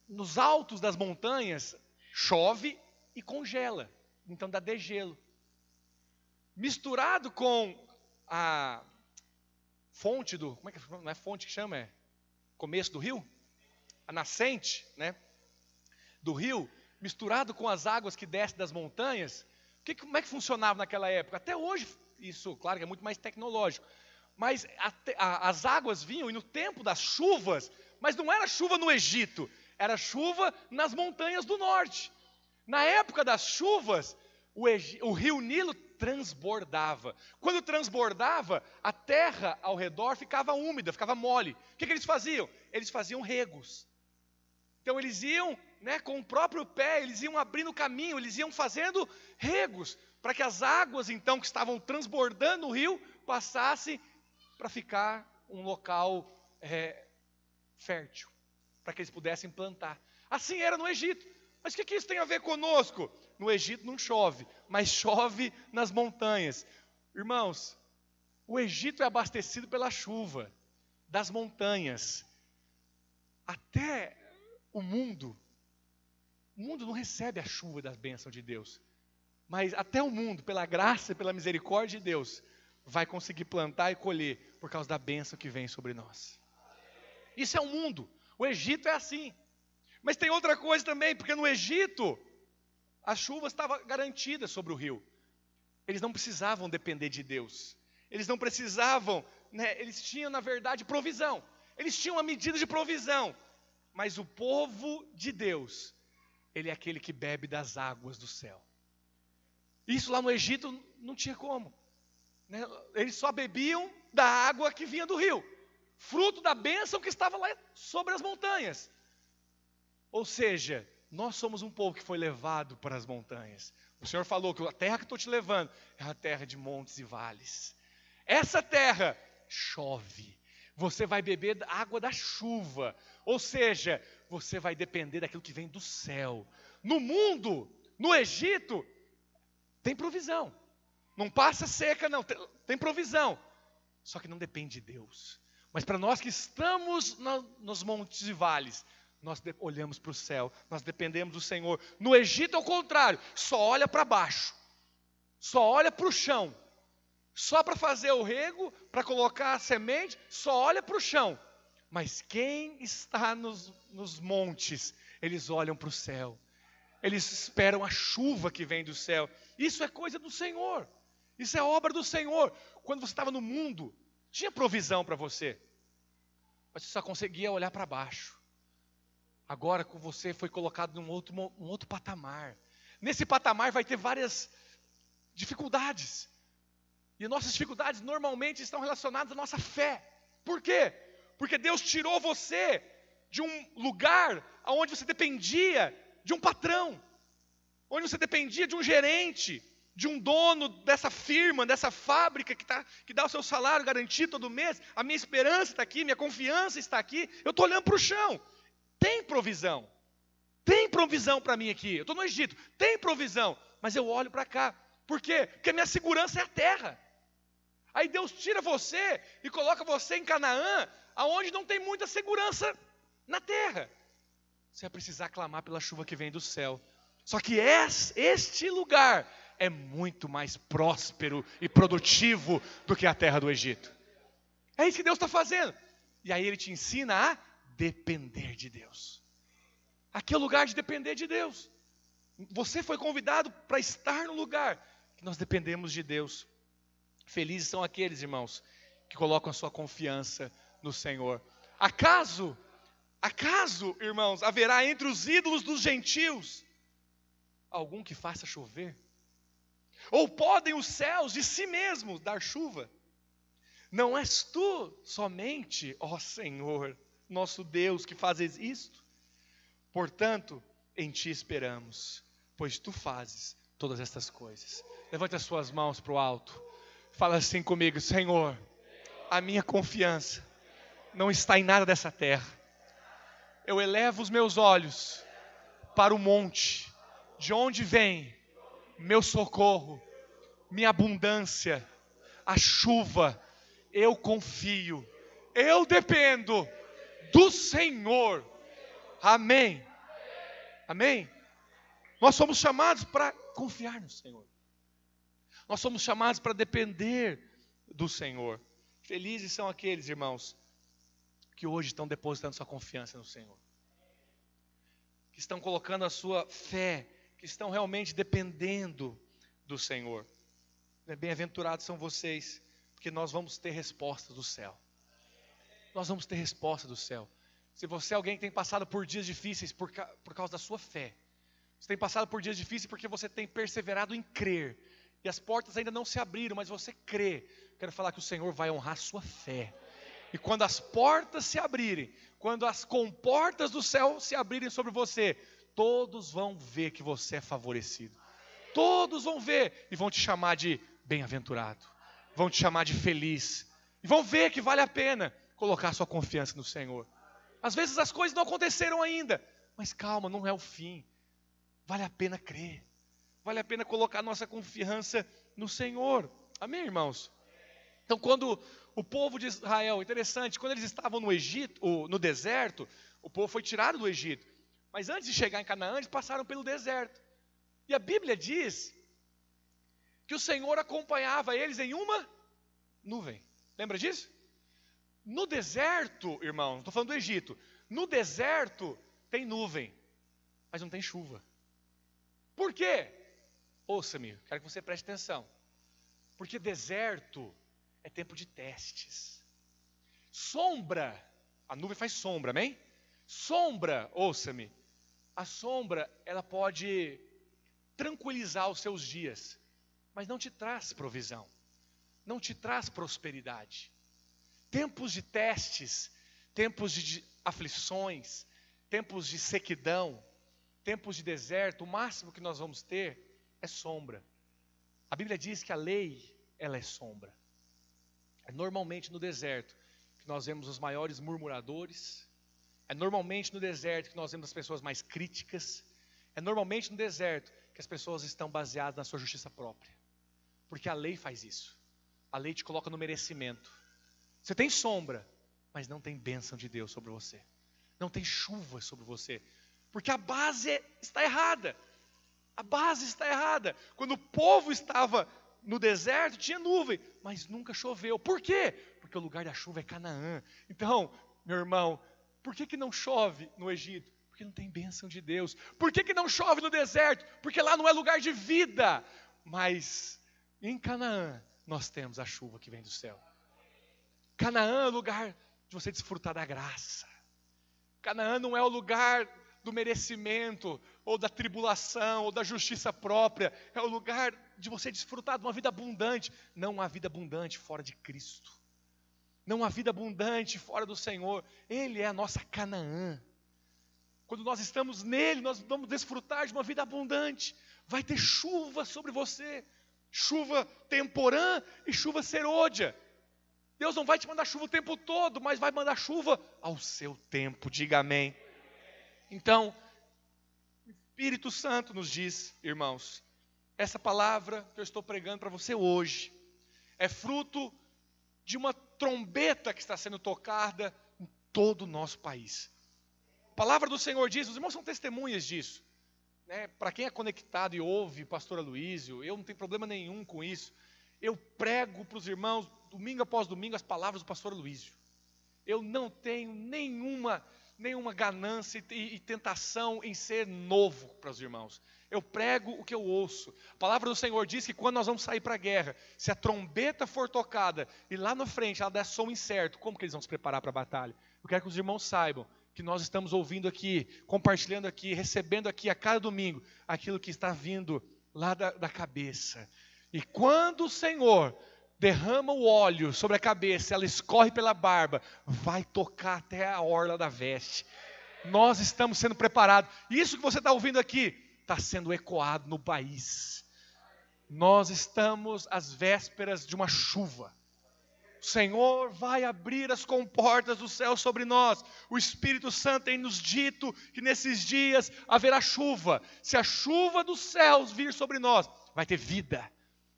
Nos altos das montanhas chove e congela, então dá degelo misturado com a fonte do, como é que não é fonte que chama, é começo do rio? A nascente, né? Do rio, misturado com as águas que descem das montanhas. Que, como é que funcionava naquela época? Até hoje, isso, claro que é muito mais tecnológico. Mas a, a, as águas vinham e no tempo das chuvas, mas não era chuva no Egito, era chuva nas montanhas do norte. Na época das chuvas, o, o rio Nilo transbordava. Quando transbordava, a terra ao redor ficava úmida, ficava mole. O que, que eles faziam? Eles faziam regos. Então eles iam, né, com o próprio pé, eles iam abrindo caminho, eles iam fazendo regos, para que as águas então que estavam transbordando o rio passassem para ficar um local é, fértil, para que eles pudessem plantar. Assim era no Egito. Mas o que, que isso tem a ver conosco? No Egito não chove, mas chove nas montanhas. Irmãos, o Egito é abastecido pela chuva das montanhas. até o mundo, o mundo não recebe a chuva da bênção de Deus, mas até o mundo, pela graça e pela misericórdia de Deus, vai conseguir plantar e colher por causa da bênção que vem sobre nós. Isso é o mundo. O Egito é assim. Mas tem outra coisa também, porque no Egito a chuva estava garantida sobre o rio. Eles não precisavam depender de Deus. Eles não precisavam, né, eles tinham na verdade provisão. Eles tinham uma medida de provisão. Mas o povo de Deus, ele é aquele que bebe das águas do céu. Isso lá no Egito não tinha como. Né? Eles só bebiam da água que vinha do rio, fruto da bênção que estava lá sobre as montanhas. Ou seja, nós somos um povo que foi levado para as montanhas. O Senhor falou que a terra que estou te levando é a terra de montes e vales. Essa terra chove. Você vai beber água da chuva. Ou seja, você vai depender daquilo que vem do céu. No mundo, no Egito, tem provisão. Não passa seca, não. Tem, provisão. Só que não depende de Deus. Mas para nós que estamos na, nos montes e vales, nós olhamos para o céu, nós dependemos do Senhor. No Egito é o contrário, só olha para baixo, só olha para o chão, só para fazer o rego, para colocar a semente, só olha para o chão. Mas quem está nos, nos montes, eles olham para o céu, eles esperam a chuva que vem do céu. Isso é coisa do Senhor, isso é obra do Senhor. Quando você estava no mundo, tinha provisão para você, mas você só conseguia olhar para baixo. Agora com você foi colocado num outro, um outro patamar. Nesse patamar vai ter várias dificuldades. E nossas dificuldades normalmente estão relacionadas à nossa fé. Por quê? Porque Deus tirou você de um lugar onde você dependia de um patrão, onde você dependia de um gerente, de um dono dessa firma, dessa fábrica que, tá, que dá o seu salário garantido todo mês. A minha esperança está aqui, minha confiança está aqui. Eu estou olhando para o chão. Provisão. Tem provisão para mim aqui. Eu estou no Egito. Tem provisão. Mas eu olho para cá. Por quê? Porque a minha segurança é a terra. Aí Deus tira você e coloca você em Canaã, aonde não tem muita segurança na terra. Você vai precisar clamar pela chuva que vem do céu. Só que este lugar é muito mais próspero e produtivo do que a terra do Egito. É isso que Deus está fazendo. E aí ele te ensina a depender de Deus. Aqui é o lugar de depender de Deus. Você foi convidado para estar no lugar que nós dependemos de Deus. Felizes são aqueles, irmãos, que colocam a sua confiança no Senhor. Acaso, acaso, irmãos, haverá entre os ídolos dos gentios algum que faça chover? Ou podem os céus de si mesmos dar chuva? Não és tu somente, ó Senhor, nosso Deus, que fazes isto. Portanto, em ti esperamos, pois tu fazes todas estas coisas. Levante as suas mãos para o alto. Fala assim comigo, Senhor, a minha confiança não está em nada dessa terra. Eu elevo os meus olhos para o monte, de onde vem meu socorro, minha abundância, a chuva. Eu confio, eu dependo do Senhor. Amém. Amém. Nós somos chamados para confiar no Senhor. Nós somos chamados para depender do Senhor. Felizes são aqueles, irmãos, que hoje estão depositando sua confiança no Senhor. Que estão colocando a sua fé, que estão realmente dependendo do Senhor. Bem-aventurados são vocês, porque nós vamos ter respostas do céu nós vamos ter resposta do céu. Se você é alguém que tem passado por dias difíceis por, por causa da sua fé, você tem passado por dias difíceis porque você tem perseverado em crer, e as portas ainda não se abriram, mas você crê, quero falar que o Senhor vai honrar sua fé. E quando as portas se abrirem, quando as comportas do céu se abrirem sobre você, todos vão ver que você é favorecido. Todos vão ver e vão te chamar de bem-aventurado, vão te chamar de feliz, e vão ver que vale a pena colocar sua confiança no Senhor. Às vezes as coisas não aconteceram ainda, mas calma, não é o fim. Vale a pena crer. Vale a pena colocar nossa confiança no Senhor. Amém, irmãos? Então, quando o povo de Israel, interessante, quando eles estavam no Egito, no deserto, O povo foi tirado do Egito. Mas antes de chegar em Canaã, eles passaram pelo deserto. E a Bíblia diz que o Senhor acompanhava eles em uma nuvem. Lembra disso? No deserto, irmãos, estou falando do Egito. No deserto tem nuvem, mas não tem chuva. Por quê? Ouça-me, quero que você preste atenção. Porque deserto é tempo de testes. Sombra, a nuvem faz sombra, amém? Sombra, ouça-me, a sombra, ela pode tranquilizar os seus dias, mas não te traz provisão, não te traz prosperidade. Tempos de testes, tempos de aflições, tempos de sequidão, tempos de deserto, o máximo que nós vamos ter é sombra. A Bíblia diz que a lei, ela é sombra. É normalmente no deserto que nós vemos os maiores murmuradores, é normalmente no deserto que nós vemos as pessoas mais críticas, é normalmente no deserto que as pessoas estão baseadas na sua justiça própria. Porque a lei faz isso. A lei te coloca no merecimento. Você tem sombra, mas não tem bênção de Deus sobre você. Não tem chuva sobre você. Porque a base está errada. A base está errada. Quando o povo estava no deserto, tinha nuvem, mas nunca choveu. Por quê? Porque o lugar da chuva é Canaã. Então, meu irmão, por que, que não chove no Egito? Porque não tem bênção de Deus. Por que, que não chove no deserto? Porque lá não é lugar de vida. Mas em Canaã nós temos a chuva que vem do céu. Canaã é o lugar de você desfrutar da graça. Canaã não é o lugar do merecimento, ou da tribulação, ou da justiça própria. É o lugar de você desfrutar de uma vida abundante. Não uma vida abundante fora de Cristo. Não uma vida abundante fora do Senhor. Ele é a nossa Canaã. Quando nós estamos nele, nós vamos desfrutar de uma vida abundante. Vai ter chuva sobre você. Chuva temporã e chuva serôdia. Deus não vai te mandar chuva o tempo todo, mas vai mandar chuva ao seu tempo. Diga amém. Então, o Espírito Santo nos diz, irmãos, essa palavra que eu estou pregando para você hoje é fruto de uma trombeta que está sendo tocada em todo o nosso país. A palavra do Senhor diz, os irmãos são testemunhas disso. Né? Para quem é conectado e ouve o pastor Aloísio, eu não tenho problema nenhum com isso. Eu prego para os irmãos, domingo após domingo, as palavras do pastor Aloísio. Eu não tenho nenhuma nenhuma ganância e, e tentação em ser novo para os irmãos. Eu prego o que eu ouço. A palavra do Senhor diz que quando nós vamos sair para a guerra, se a trombeta for tocada e lá na frente ela der som incerto, como que eles vão se preparar para a batalha? Eu quero que os irmãos saibam que nós estamos ouvindo aqui, compartilhando aqui, recebendo aqui a cada domingo aquilo que está vindo lá da, da cabeça. E quando o Senhor derrama o óleo sobre a cabeça, ela escorre pela barba, vai tocar até a orla da veste. Nós estamos sendo preparados. Isso que você está ouvindo aqui está sendo ecoado no país. Nós estamos às vésperas de uma chuva. O Senhor vai abrir as comportas do céu sobre nós. O Espírito Santo tem nos dito que nesses dias haverá chuva. Se a chuva dos céus vir sobre nós, vai ter vida,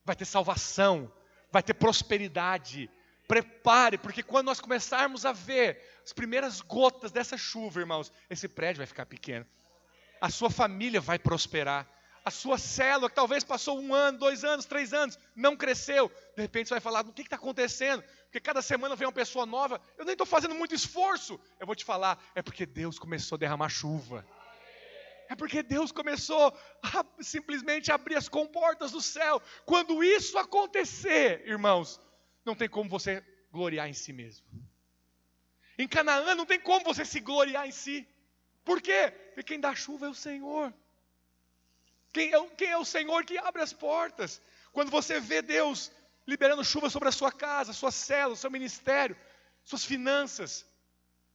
vai ter salvação, vai ter prosperidade. Prepare, porque quando nós começarmos a ver as primeiras gotas dessa chuva, irmãos, esse prédio vai ficar pequeno. A sua família vai prosperar. A sua célula, que talvez passou um ano, dois anos, três anos, não cresceu. De repente você vai falar: o que está acontecendo? Porque cada semana vem uma pessoa nova. Eu nem estou fazendo muito esforço. Eu vou te falar: é porque Deus começou a derramar chuva. É porque Deus começou a simplesmente abrir as comportas do céu. Quando isso acontecer, irmãos, não tem como você gloriar em si mesmo. Em Canaã não tem como você se gloriar em si. Por quê? Porque quem dá chuva é o Senhor. Quem é, quem é o Senhor que abre as portas? Quando você vê Deus liberando chuva sobre a sua casa, sua célula, seu ministério, suas finanças,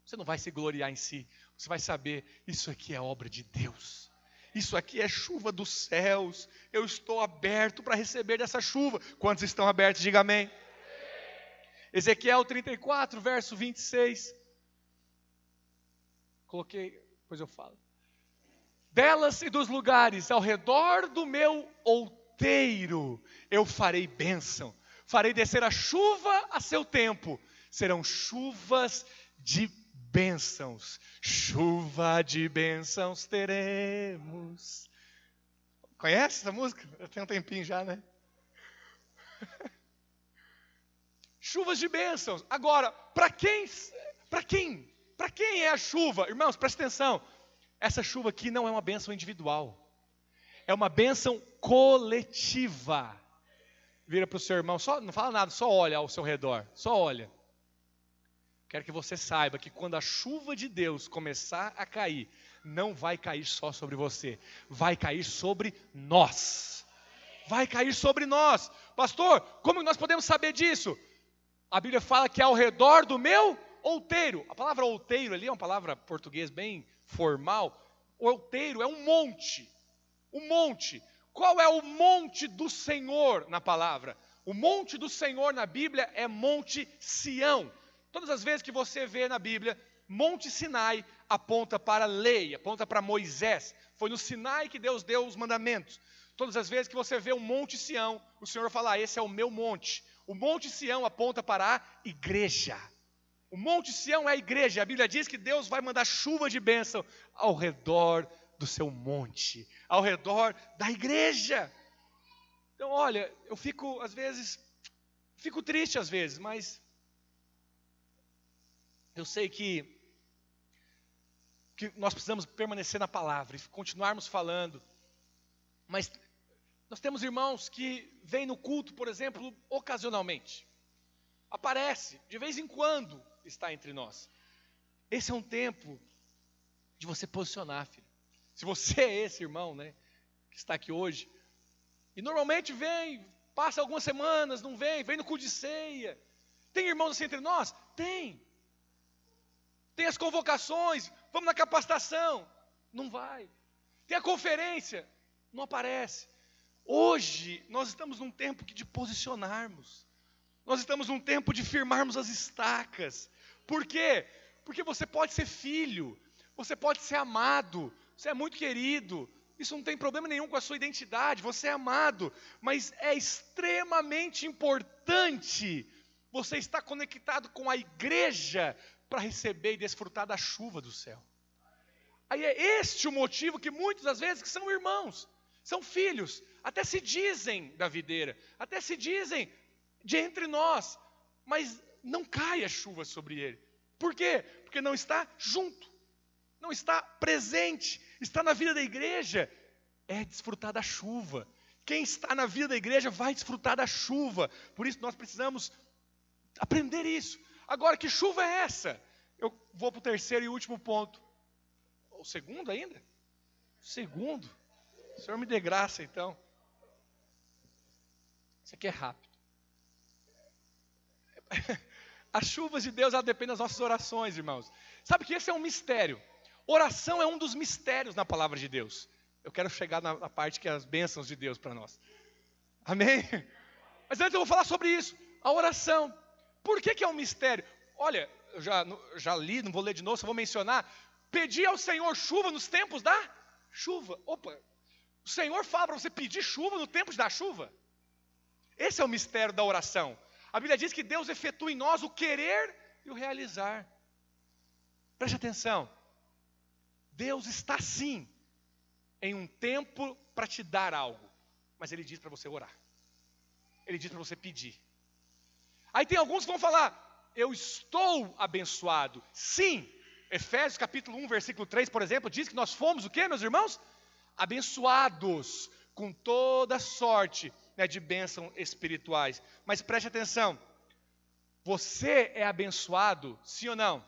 você não vai se gloriar em si, você vai saber: isso aqui é obra de Deus. Isso aqui é chuva dos céus. Eu estou aberto para receber dessa chuva. Quantos estão abertos? Diga amém. Ezequiel 34, verso 26. Coloquei, depois eu falo. Delas e dos lugares ao redor do meu outeiro eu farei bênção. Farei descer a chuva a seu tempo. Serão chuvas de bênçãos, chuva de bênçãos teremos. Conhece essa música? Tem um tempinho já, né? Chuvas de bênçãos. Agora, para quem, para quem, para quem é a chuva? Irmãos, presta atenção. Essa chuva aqui não é uma bênção individual. É uma bênção coletiva. Vira para o seu irmão, só, não fala nada, só olha ao seu redor, só olha. Quero que você saiba que quando a chuva de Deus começar a cair, não vai cair só sobre você, vai cair sobre nós. Vai cair sobre nós. Pastor, como nós podemos saber disso? A Bíblia fala que é ao redor do meu outeiro. A palavra outeiro ali é uma palavra português bem formal. Outeiro é um monte. Um monte. Qual é o monte do Senhor na palavra? O monte do Senhor na Bíblia é Monte Sião. Todas as vezes que você vê na Bíblia, Monte Sinai aponta para a lei, aponta para Moisés. Foi no Sinai que Deus deu os mandamentos. Todas as vezes que você vê o Monte Sião, o Senhor fala: ah, esse é o meu monte. O Monte Sião aponta para a igreja. O Monte Sião é a igreja. A Bíblia diz que Deus vai mandar chuva de bênção ao redor do seu monte, ao redor da igreja. Então, olha, eu fico às vezes, fico triste às vezes, mas eu sei que que nós precisamos permanecer na palavra e continuarmos falando. Mas nós temos irmãos que vêm no culto, por exemplo, ocasionalmente. Aparece, de vez em quando está entre nós. Esse é um tempo de você posicionar, filho. Se você é esse irmão, né, que está aqui hoje, e normalmente vem, passa algumas semanas, não vem, vem no culto de ceia. Tem irmãos assim entre nós? Tem. Tem as convocações, vamos na capacitação. Não vai. Tem a conferência, não aparece. Hoje, nós estamos num tempo de posicionarmos. Nós estamos num tempo de firmarmos as estacas. Por quê? Porque você pode ser filho, você pode ser amado, você é muito querido. Isso não tem problema nenhum com a sua identidade, você é amado, mas é extremamente importante você estar conectado com a igreja para receber e desfrutar da chuva do céu. Aí é este o motivo que muitas das vezes que são irmãos, são filhos, até se dizem da videira, até se dizem de entre nós, mas não cai a chuva sobre ele. Por quê? Porque não está junto, não está presente, está na vida da igreja, é desfrutar da chuva. Quem está na vida da igreja vai desfrutar da chuva. Por isso nós precisamos aprender isso. Agora, que chuva é essa? Eu vou para o terceiro e último ponto. O segundo ainda? O segundo. O Senhor me dê graça, então. Isso aqui é rápido. As chuvas de Deus, ela depende das nossas orações, irmãos. Sabe que esse é um mistério. Oração é um dos mistérios na palavra de Deus. Eu quero chegar na, na parte que é as bênçãos de Deus para nós. Amém? Mas antes eu vou falar sobre isso. A oração. Por que, que é um mistério? Olha, eu já, já li, não vou ler de novo, só vou mencionar. Pedir ao Senhor chuva nos tempos da chuva. Opa, o Senhor fala para você pedir chuva no tempo da chuva. Esse é o mistério da oração. A Bíblia diz que Deus efetua em nós o querer e o realizar. Preste atenção. Deus está sim em um tempo para te dar algo, mas Ele diz para você orar. Ele diz para você pedir. Aí tem alguns que vão falar: Eu estou abençoado. Sim, Efésios capítulo 1, versículo 3, por exemplo, diz que nós fomos o que, meus irmãos? Abençoados com toda sorte né, de bênçãos espirituais. Mas preste atenção: você é abençoado, sim ou não?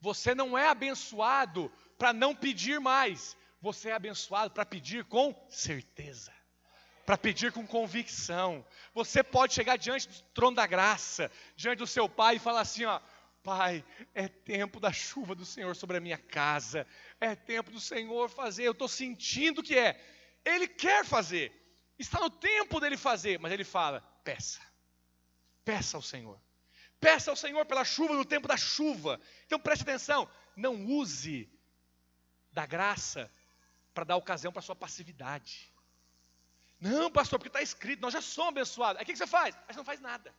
Você não é abençoado para não pedir mais, você é abençoado para pedir com certeza para pedir com convicção. Você pode chegar diante do trono da graça, diante do seu pai e falar assim: ó, Pai, é tempo da chuva do Senhor sobre a minha casa, é tempo do Senhor fazer, eu estou sentindo que é. Ele quer fazer, está no tempo dele fazer, mas ele fala: peça, peça ao Senhor, peça ao Senhor pela chuva no tempo da chuva. Então preste atenção, não use da graça para dar ocasião para sua passividade. Não, pastor, porque está escrito, nós já somos abençoados. Aí o que, você faz? Aí você não faz nada.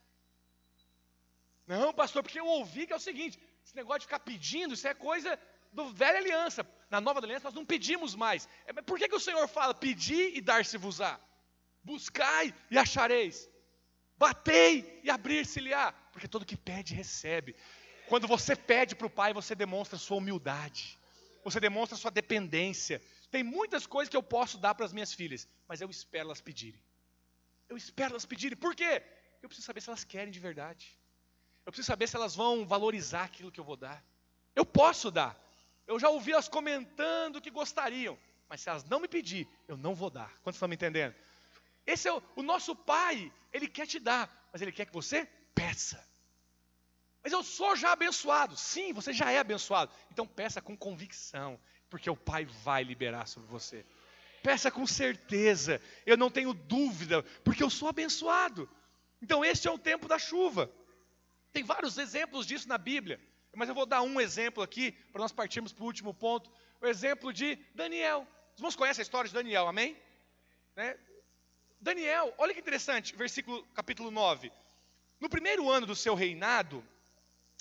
Não, pastor, porque eu ouvi que é o seguinte: Esse negócio de ficar pedindo, isso é coisa do velha aliança. Na nova aliança nós não pedimos mais. É, por que, que o Senhor fala pedir e dar-se-vos-á? Buscai e achareis. Batei e abrir-se-lhe-á. Porque todo que pede, recebe. Quando você pede para o Pai, você demonstra sua humildade. Você demonstra sua dependência. Tem muitas coisas que eu posso dar para as minhas filhas, mas eu espero elas pedirem. Eu espero elas pedirem. Por quê? Eu preciso saber se elas querem de verdade. Eu preciso saber se elas vão valorizar aquilo que eu vou dar. Eu posso dar. Eu já ouvi elas comentando que gostariam, mas se elas não me pedir, eu não vou dar. Quantos estão me entendendo? Esse é o, o nosso pai, ele quer te dar, mas ele quer que você peça. Mas eu sou já abençoado. Sim, você já é abençoado. Então peça com convicção, porque o Pai vai liberar sobre você. Peça com certeza. Eu não tenho dúvida, porque eu sou abençoado. Então esse é o tempo da chuva. Tem vários exemplos disso na Bíblia, mas eu vou dar um exemplo aqui para nós partirmos para o último ponto. O exemplo de Daniel. Os irmãos conhecem a história de Daniel, amém? Né? Daniel, olha que interessante, versículo capítulo 9. No primeiro ano do seu reinado,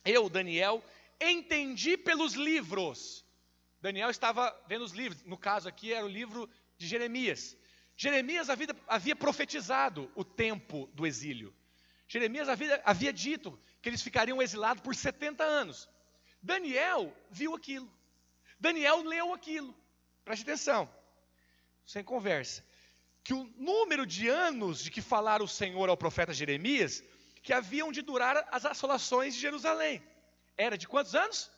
eu, Daniel, entendi pelos livros. Daniel estava vendo os livros, no caso aqui era o livro de Jeremias. Jeremias havia, havia profetizado o tempo do exílio. Jeremias havia, havia dito que eles ficariam exilados por 70 anos. Daniel viu aquilo. Daniel leu aquilo. Preste atenção, sem conversa. Que o número de anos de que falara o Senhor ao profeta Jeremias que haviam de durar as assolações de Jerusalém. Era de quantos anos?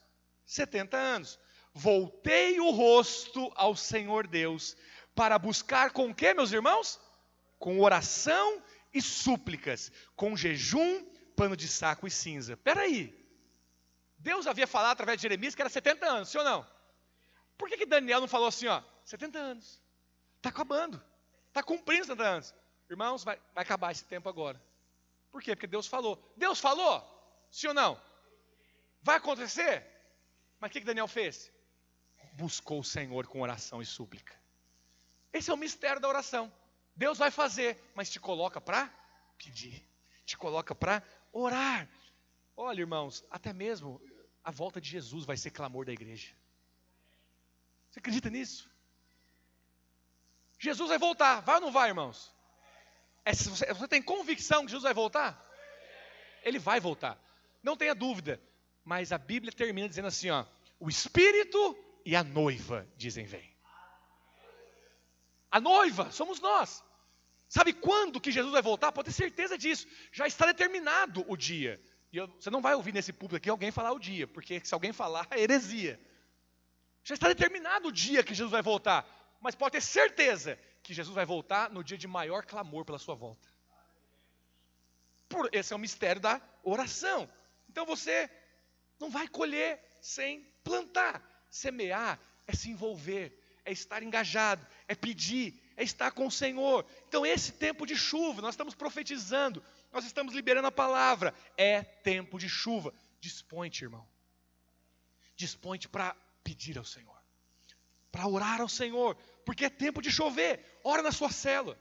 70 anos. Voltei o rosto ao Senhor Deus para buscar com o que, meus irmãos? Com oração e súplicas, com jejum, pano de saco e cinza. Peraí, Deus havia falado através de Jeremias que era 70 anos, sim ou não? Por que, que Daniel não falou assim, ó, 70 anos, está acabando, está cumprindo 70 anos. Irmãos, vai, vai acabar esse tempo agora. Por quê? Porque Deus falou. Deus falou? Sim ou não? Vai acontecer? Mas o que, que Daniel fez? Buscou o Senhor com oração e súplica. Esse é o mistério da oração. Deus vai fazer, mas te coloca para pedir, te coloca para orar. Olha, irmãos, até mesmo a volta de Jesus vai ser clamor da igreja. Você acredita nisso? Jesus vai voltar, vai ou não vai, irmãos? É, você, você tem convicção que Jesus vai voltar? Ele vai voltar. Não tenha dúvida. Mas a Bíblia termina dizendo assim: ó, o Espírito e a noiva dizem vem. A noiva somos nós. Sabe quando que Jesus vai voltar? Pode ter certeza disso. Já está determinado o dia. E eu, você não vai ouvir nesse público aqui alguém falar o dia, porque se alguém falar, é heresia. Já está determinado o dia que Jesus vai voltar. Mas pode ter certeza que Jesus vai voltar no dia de maior clamor pela sua volta. Por, esse é o mistério da oração. Então você não vai colher sem plantar. Semear é se envolver, é estar engajado, é pedir, é estar com o Senhor. Então, esse tempo de chuva, nós estamos profetizando, nós estamos liberando a palavra, é tempo de chuva. Dispõe-te, irmão. Dispõe-te para pedir ao Senhor, para orar ao Senhor, porque é tempo de chover. Ora na sua cela,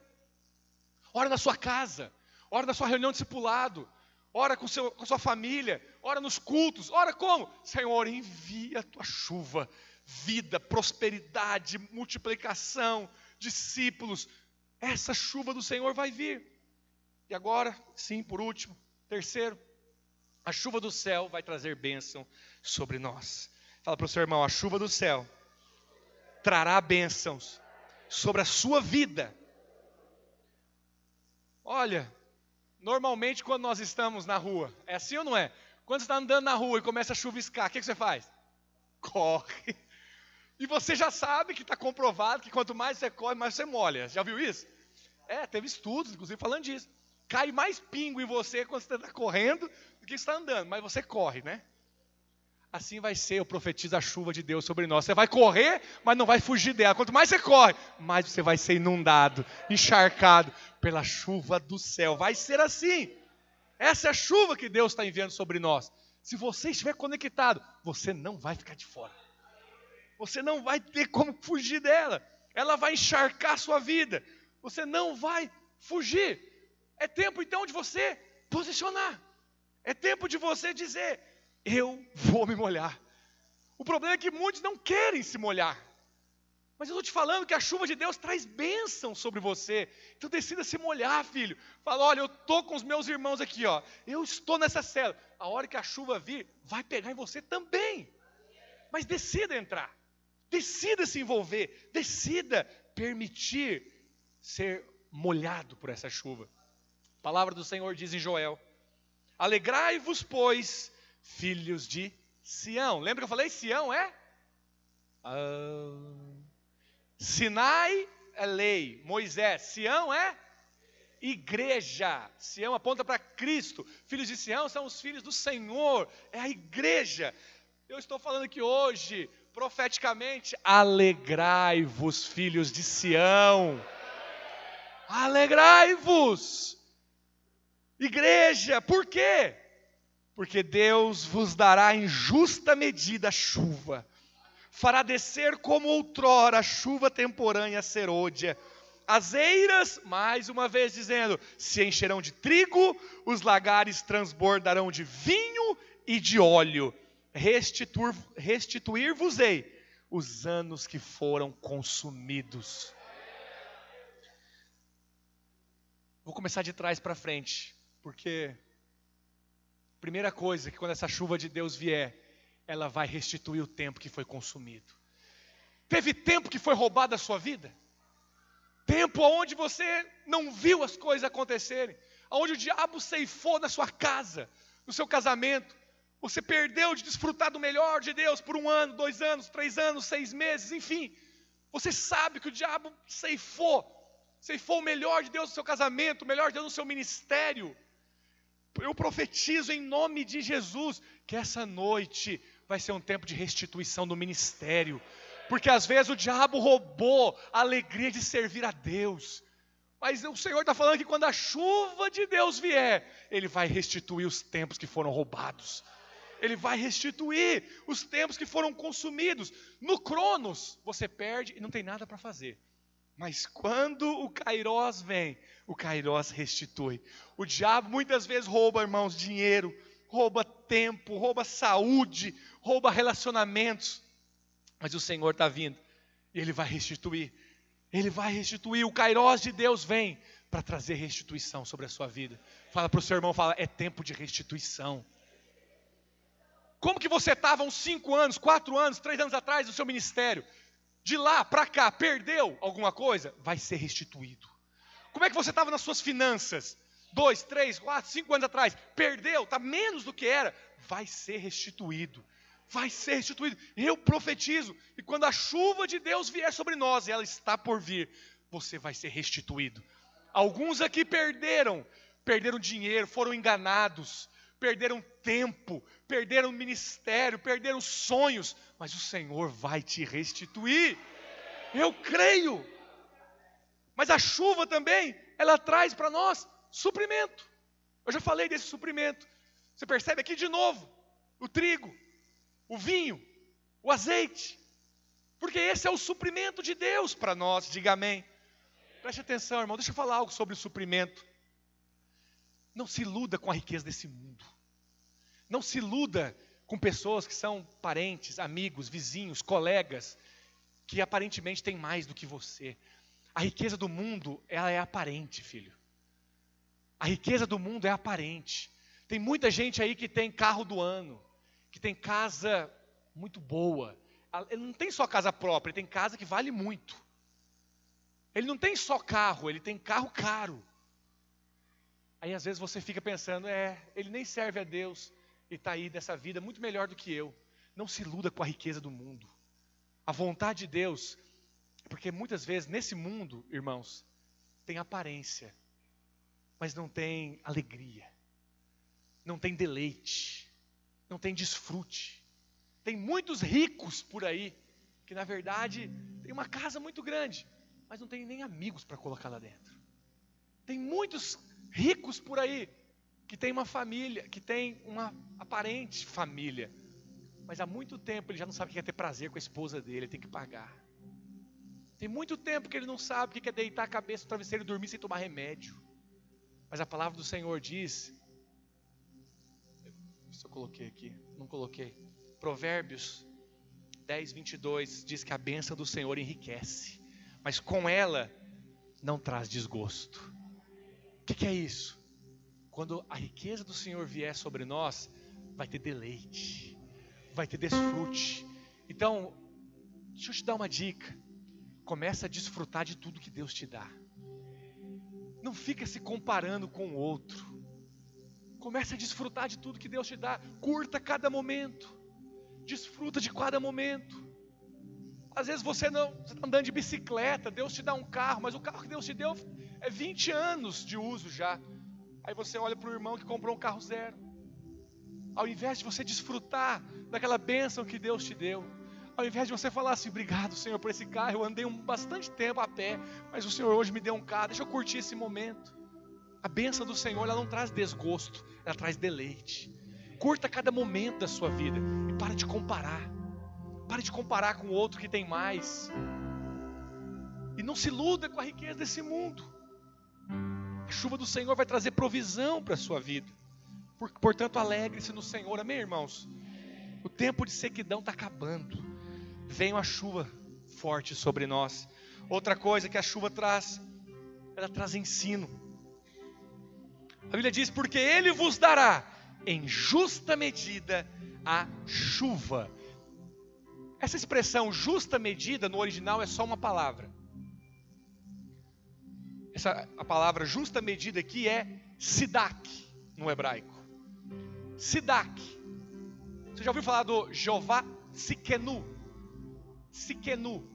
ora na sua casa, ora na sua reunião discipulado, ora com, seu, com sua família, ora nos cultos, ora como? Senhor, envia a tua chuva, vida, prosperidade, multiplicação, discípulos. Essa chuva do Senhor vai vir. E agora, sim, por último, terceiro, a chuva do céu vai trazer bênção sobre nós. Fala para o seu irmão, a chuva do céu trará bênçãos sobre a sua vida. Olha, normalmente quando nós estamos na rua, é assim ou não é? Quando você está andando na rua e começa a chuviscar, o que, que você faz? Corre. E você já sabe que está comprovado que quanto mais você corre, mais você molha. Já viu isso? É, teve estudos, inclusive, falando disso. Cai mais pingo em você quando você está correndo do que está andando, mas você corre, né? Assim vai ser, eu profetizo a chuva de Deus sobre nós. Você vai correr, mas não vai fugir dela. Quanto mais você corre, mais você vai ser inundado, encharcado pela chuva do céu. Vai ser assim. Essa é a chuva que Deus está enviando sobre nós. Se você estiver conectado, você não vai ficar de fora. Você não vai ter como fugir dela. Ela vai encharcar a sua vida. Você não vai fugir. É tempo então de você posicionar. É tempo de você dizer: eu vou me molhar. O problema é que muitos não querem se molhar. Mas eu estou te falando que a chuva de Deus traz bênção sobre você. Então decida se molhar, filho. Fala, olha, eu estou com os meus irmãos aqui, ó. Eu estou nessa cela. A hora que a chuva vir, vai pegar em você também. Mas decida entrar. Decida se envolver. Decida permitir ser molhado por essa chuva. A palavra do Senhor diz em Joel: Alegrai-vos, pois, filhos de Sião. Lembra que eu falei? Sião é? Ah Sinai é lei, Moisés, Sião é igreja. Sião aponta para Cristo. Filhos de Sião são os filhos do Senhor, é a igreja. Eu estou falando aqui hoje, profeticamente, alegrai-vos, filhos de Sião. Alegrai-vos. Igreja, por quê? Porque Deus vos dará em justa medida chuva fará descer como outrora a chuva temporânea serôdia. As eiras, mais uma vez dizendo, se encherão de trigo, os lagares transbordarão de vinho e de óleo. Restituir-vos-ei os anos que foram consumidos. Vou começar de trás para frente, porque primeira coisa que quando essa chuva de Deus vier, ela vai restituir o tempo que foi consumido. Teve tempo que foi roubado da sua vida? Tempo onde você não viu as coisas acontecerem, onde o diabo ceifou na sua casa, no seu casamento. Você perdeu de desfrutar do melhor de Deus por um ano, dois anos, três anos, seis meses, enfim. Você sabe que o diabo ceifou, ceifou o melhor de Deus no seu casamento, o melhor de Deus no seu ministério. Eu profetizo em nome de Jesus que essa noite vai ser um tempo de restituição do ministério. Porque às vezes o diabo roubou a alegria de servir a Deus. Mas o Senhor está falando que quando a chuva de Deus vier, Ele vai restituir os tempos que foram roubados. Ele vai restituir os tempos que foram consumidos. No Cronos, você perde e não tem nada para fazer. Mas quando o Kairós vem, o Kairós restitui. O diabo muitas vezes rouba, irmãos, dinheiro, rouba tempo, rouba saúde, rouba relacionamentos. Mas o Senhor está vindo e Ele vai restituir. Ele vai restituir. O Kairós de Deus vem para trazer restituição sobre a sua vida. Fala para o seu irmão, fala, é tempo de restituição. Como que você estava uns cinco anos, quatro anos, três anos atrás no seu ministério? De lá para cá, perdeu alguma coisa? Vai ser restituído. Como é que você estava nas suas finanças? Dois, três, quatro, cinco anos atrás, perdeu, está menos do que era, vai ser restituído vai ser restituído. Eu profetizo, e quando a chuva de Deus vier sobre nós, e ela está por vir, você vai ser restituído. Alguns aqui perderam, perderam dinheiro, foram enganados, perderam tempo, perderam ministério, perderam sonhos, mas o Senhor vai te restituir. Eu creio. Mas a chuva também, ela traz para nós suprimento. Eu já falei desse suprimento. Você percebe aqui de novo o trigo, o vinho, o azeite, porque esse é o suprimento de Deus para nós, diga amém. Preste atenção, irmão, deixa eu falar algo sobre o suprimento. Não se iluda com a riqueza desse mundo. Não se iluda com pessoas que são parentes, amigos, vizinhos, colegas, que aparentemente têm mais do que você. A riqueza do mundo, ela é aparente, filho. A riqueza do mundo é aparente. Tem muita gente aí que tem carro do ano, que tem casa muito boa. Ele não tem só casa própria, ele tem casa que vale muito. Ele não tem só carro, ele tem carro caro. Aí às vezes você fica pensando, é, ele nem serve a Deus e está aí dessa vida muito melhor do que eu. Não se iluda com a riqueza do mundo. A vontade de Deus, porque muitas vezes nesse mundo, irmãos, tem aparência, mas não tem alegria, não tem deleite não tem desfrute. Tem muitos ricos por aí que na verdade tem uma casa muito grande, mas não tem nem amigos para colocar lá dentro. Tem muitos ricos por aí que tem uma família, que tem uma aparente família, mas há muito tempo ele já não sabe o que é ter prazer com a esposa dele, ele tem que pagar. Tem muito tempo que ele não sabe o que é deitar a cabeça no travesseiro e dormir sem tomar remédio. Mas a palavra do Senhor diz se eu coloquei aqui. Não coloquei. Provérbios 10, 22 diz que a bênção do Senhor enriquece, mas com ela não traz desgosto. O que, que é isso? Quando a riqueza do Senhor vier sobre nós, vai ter deleite, vai ter desfrute. Então, deixa eu te dar uma dica. Começa a desfrutar de tudo que Deus te dá. Não fica se comparando com o outro. Comece a desfrutar de tudo que Deus te dá. Curta cada momento. Desfruta de cada momento. Às vezes você não está andando de bicicleta, Deus te dá um carro, mas o carro que Deus te deu é 20 anos de uso já. Aí você olha para o irmão que comprou um carro zero. Ao invés de você desfrutar daquela bênção que Deus te deu, ao invés de você falar assim, obrigado Senhor por esse carro, eu andei um bastante tempo a pé, mas o Senhor hoje me deu um carro, deixa eu curtir esse momento. A bênção do Senhor, ela não traz desgosto, ela traz deleite. Curta cada momento da sua vida e para de comparar. Para de comparar com o outro que tem mais. E não se iluda com a riqueza desse mundo. A chuva do Senhor vai trazer provisão para a sua vida. Portanto, alegre-se no Senhor. Amém, irmãos? O tempo de sequidão está acabando. Vem uma chuva forte sobre nós. Outra coisa que a chuva traz, ela traz ensino. A Bíblia diz: Porque Ele vos dará em justa medida a chuva. Essa expressão justa medida no original é só uma palavra. Essa, a palavra justa medida aqui é sidak no hebraico. Sidak. Você já ouviu falar do Jeová Sikenu? Sikenu.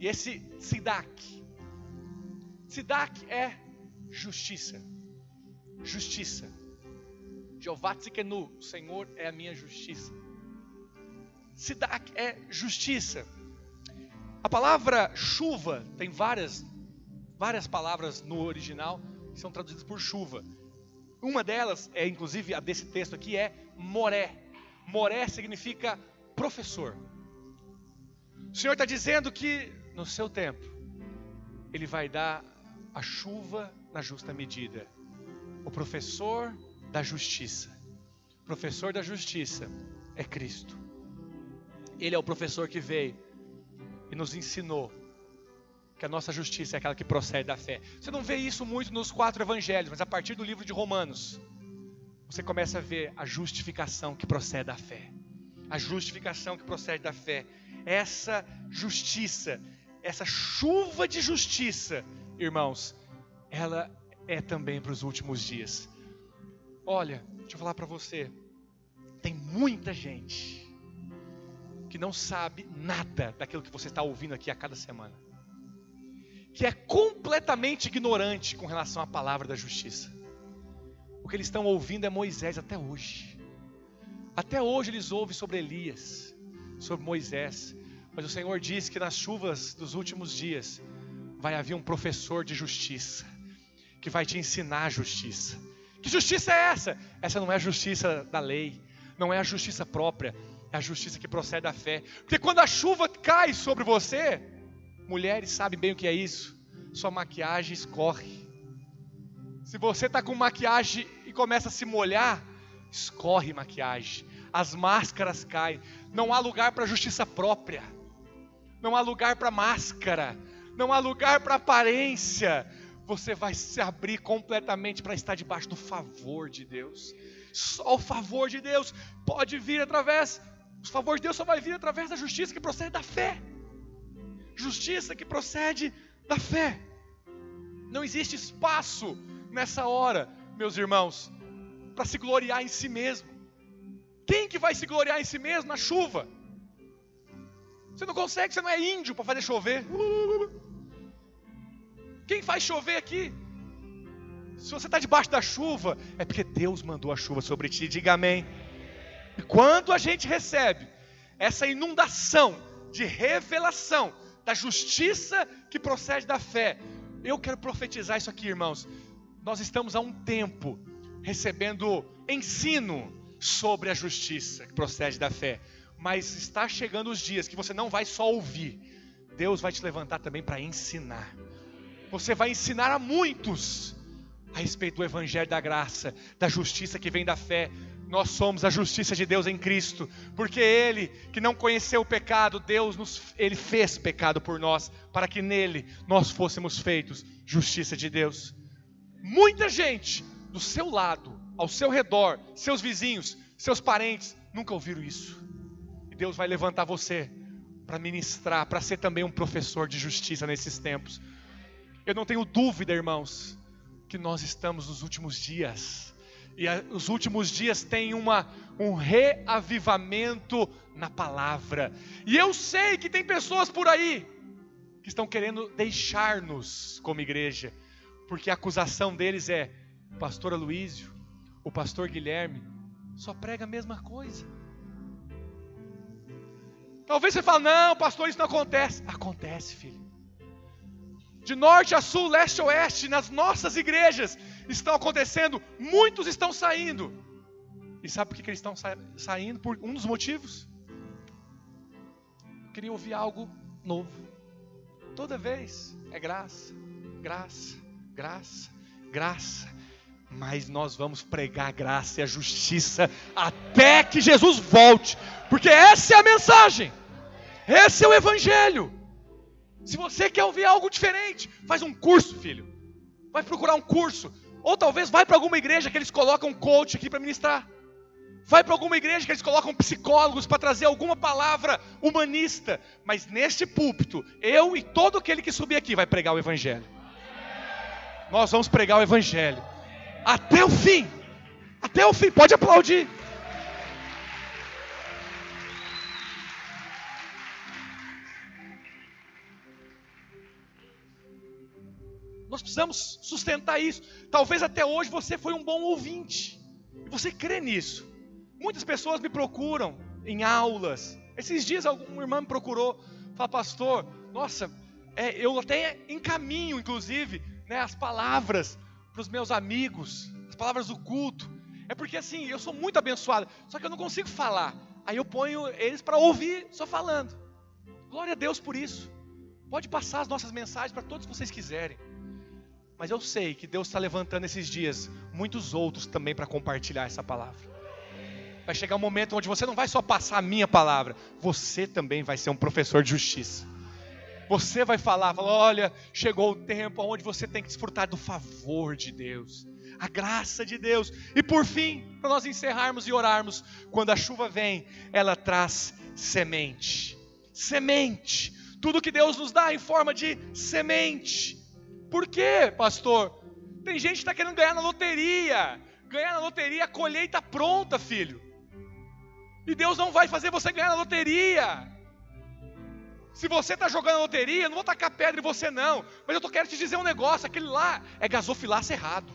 E esse sidak. Sidak é justiça justiça. Jeová Tzikenu, o Senhor é a minha justiça. Sidak é justiça. A palavra chuva tem várias, várias palavras no original que são traduzidas por chuva. Uma delas, é inclusive a desse texto aqui, é moré. Moré significa professor. O Senhor está dizendo que no seu tempo, Ele vai dar a chuva na justa medida o professor da justiça. O professor da justiça é Cristo. Ele é o professor que veio e nos ensinou que a nossa justiça é aquela que procede da fé. Você não vê isso muito nos quatro evangelhos, mas a partir do livro de Romanos, você começa a ver a justificação que procede da fé. A justificação que procede da fé. Essa justiça, essa chuva de justiça, irmãos, ela é também para os últimos dias. Olha, deixa eu falar para você, tem muita gente que não sabe nada daquilo que você está ouvindo aqui a cada semana, que é completamente ignorante com relação à palavra da justiça. O que eles estão ouvindo é Moisés até hoje. Até hoje eles ouvem sobre Elias, sobre Moisés, mas o Senhor diz que nas chuvas dos últimos dias vai haver um professor de justiça que vai te ensinar a justiça. Que justiça é essa? Essa não é a justiça da lei, não é a justiça própria, é a justiça que procede da fé. Porque quando a chuva cai sobre você, mulheres sabem bem o que é isso, sua maquiagem escorre. Se você está com maquiagem e começa a se molhar, escorre maquiagem, as máscaras caem, não há lugar para justiça própria, não há lugar para máscara, não há lugar para aparência, você vai se abrir completamente para estar debaixo do favor de Deus. Só o favor de Deus pode vir através, o favor de Deus só vai vir através da justiça que procede da fé. Justiça que procede da fé. Não existe espaço nessa hora, meus irmãos, para se gloriar em si mesmo. Quem que vai se gloriar em si mesmo na chuva? Você não consegue, você não é índio para fazer chover. Quem faz chover aqui? Se você está debaixo da chuva, é porque Deus mandou a chuva sobre ti. Diga amém. E quando a gente recebe essa inundação de revelação da justiça que procede da fé, eu quero profetizar isso aqui, irmãos. Nós estamos há um tempo recebendo ensino sobre a justiça que procede da fé, mas está chegando os dias que você não vai só ouvir, Deus vai te levantar também para ensinar. Você vai ensinar a muitos a respeito do Evangelho da graça, da justiça que vem da fé, nós somos a justiça de Deus em Cristo, porque Ele, que não conheceu o pecado, Deus nos, Ele fez pecado por nós, para que nele nós fôssemos feitos justiça de Deus. Muita gente do seu lado, ao seu redor, seus vizinhos, seus parentes, nunca ouviram isso. E Deus vai levantar você para ministrar, para ser também um professor de justiça nesses tempos. Eu não tenho dúvida, irmãos, que nós estamos nos últimos dias. E a, os últimos dias têm uma, um reavivamento na palavra. E eu sei que tem pessoas por aí que estão querendo deixar-nos como igreja, porque a acusação deles é: o pastor Aloísio, o pastor Guilherme, só prega a mesma coisa. Talvez você fale, não, pastor, isso não acontece. Acontece, filho de norte a sul, leste a oeste, nas nossas igrejas estão acontecendo, muitos estão saindo. E sabe por que, eles estão sa saindo? Por um dos motivos. Eu queria ouvir algo novo. Toda vez é graça, graça, graça, graça. Mas nós vamos pregar a graça e a justiça até que Jesus volte, porque essa é a mensagem, esse é o Evangelho. Se você quer ouvir algo diferente, faz um curso, filho. Vai procurar um curso. Ou talvez vai para alguma igreja que eles colocam um coach aqui para ministrar. Vai para alguma igreja que eles colocam psicólogos para trazer alguma palavra humanista. Mas neste púlpito, eu e todo aquele que subir aqui vai pregar o Evangelho. Nós vamos pregar o Evangelho. Até o fim. Até o fim. Pode aplaudir. Nós precisamos sustentar isso. Talvez até hoje você foi um bom ouvinte. E você crê nisso. Muitas pessoas me procuram em aulas. Esses dias alguma irmã me procurou, fala, pastor, nossa, é, eu até encaminho, inclusive, né, as palavras para os meus amigos, as palavras do culto. É porque assim, eu sou muito abençoado, só que eu não consigo falar. Aí eu ponho eles para ouvir só falando. Glória a Deus por isso. Pode passar as nossas mensagens para todos vocês quiserem. Mas eu sei que Deus está levantando esses dias muitos outros também para compartilhar essa palavra. Vai chegar um momento onde você não vai só passar a minha palavra, você também vai ser um professor de justiça. Você vai falar, falar, olha, chegou o tempo onde você tem que desfrutar do favor de Deus, a graça de Deus. E por fim, para nós encerrarmos e orarmos, quando a chuva vem, ela traz semente. Semente. Tudo que Deus nos dá em forma de semente. Por quê, pastor? Tem gente que está querendo ganhar na loteria. Ganhar na loteria, a colheita pronta, filho. E Deus não vai fazer você ganhar na loteria. Se você está jogando na loteria, eu não vou tacar pedra em você não. Mas eu tô querendo te dizer um negócio, aquele lá é gasofilaço errado.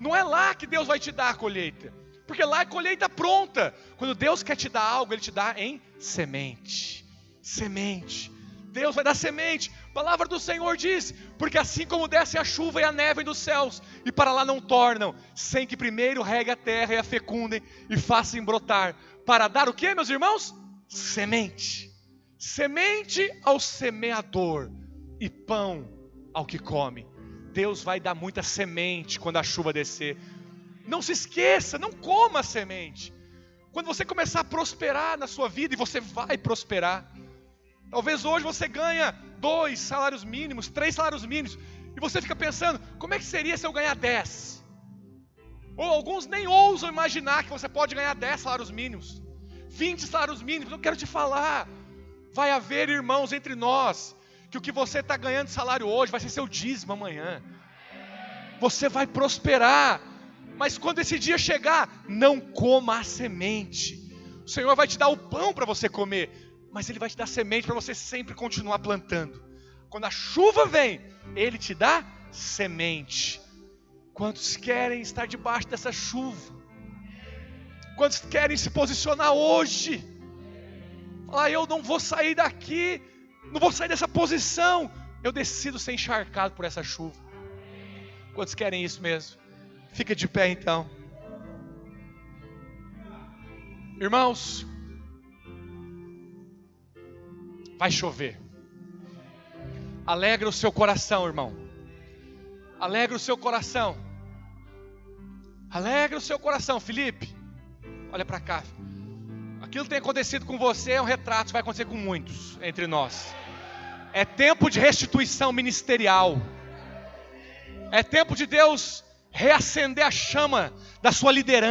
Não é lá que Deus vai te dar a colheita. Porque lá é colheita pronta. Quando Deus quer te dar algo, Ele te dá em semente. Semente. Deus vai dar semente. Palavra do Senhor diz: porque assim como desce a chuva e a neve dos céus, e para lá não tornam, sem que primeiro regue a terra e a fecundem e façam brotar, para dar o que, meus irmãos? Semente. Semente ao semeador e pão ao que come. Deus vai dar muita semente quando a chuva descer. Não se esqueça, não coma a semente. Quando você começar a prosperar na sua vida, e você vai prosperar, Talvez hoje você ganha dois salários mínimos, três salários mínimos, e você fica pensando, como é que seria se eu ganhar dez? Ou alguns nem ousam imaginar que você pode ganhar dez salários mínimos, vinte salários mínimos. Eu quero te falar, vai haver irmãos entre nós, que o que você está ganhando de salário hoje vai ser seu dízimo amanhã. Você vai prosperar, mas quando esse dia chegar, não coma a semente. O Senhor vai te dar o pão para você comer, mas Ele vai te dar semente para você sempre continuar plantando. Quando a chuva vem, Ele te dá semente. Quantos querem estar debaixo dessa chuva? Quantos querem se posicionar hoje? Ah, eu não vou sair daqui, não vou sair dessa posição. Eu decido ser encharcado por essa chuva. Quantos querem isso mesmo? Fica de pé então. Irmãos, vai chover. Alegra o seu coração, irmão. Alegra o seu coração. Alegra o seu coração, Felipe. Olha para cá. Aquilo que tem acontecido com você é um retrato, vai acontecer com muitos entre nós. É tempo de restituição ministerial. É tempo de Deus reacender a chama da sua liderança.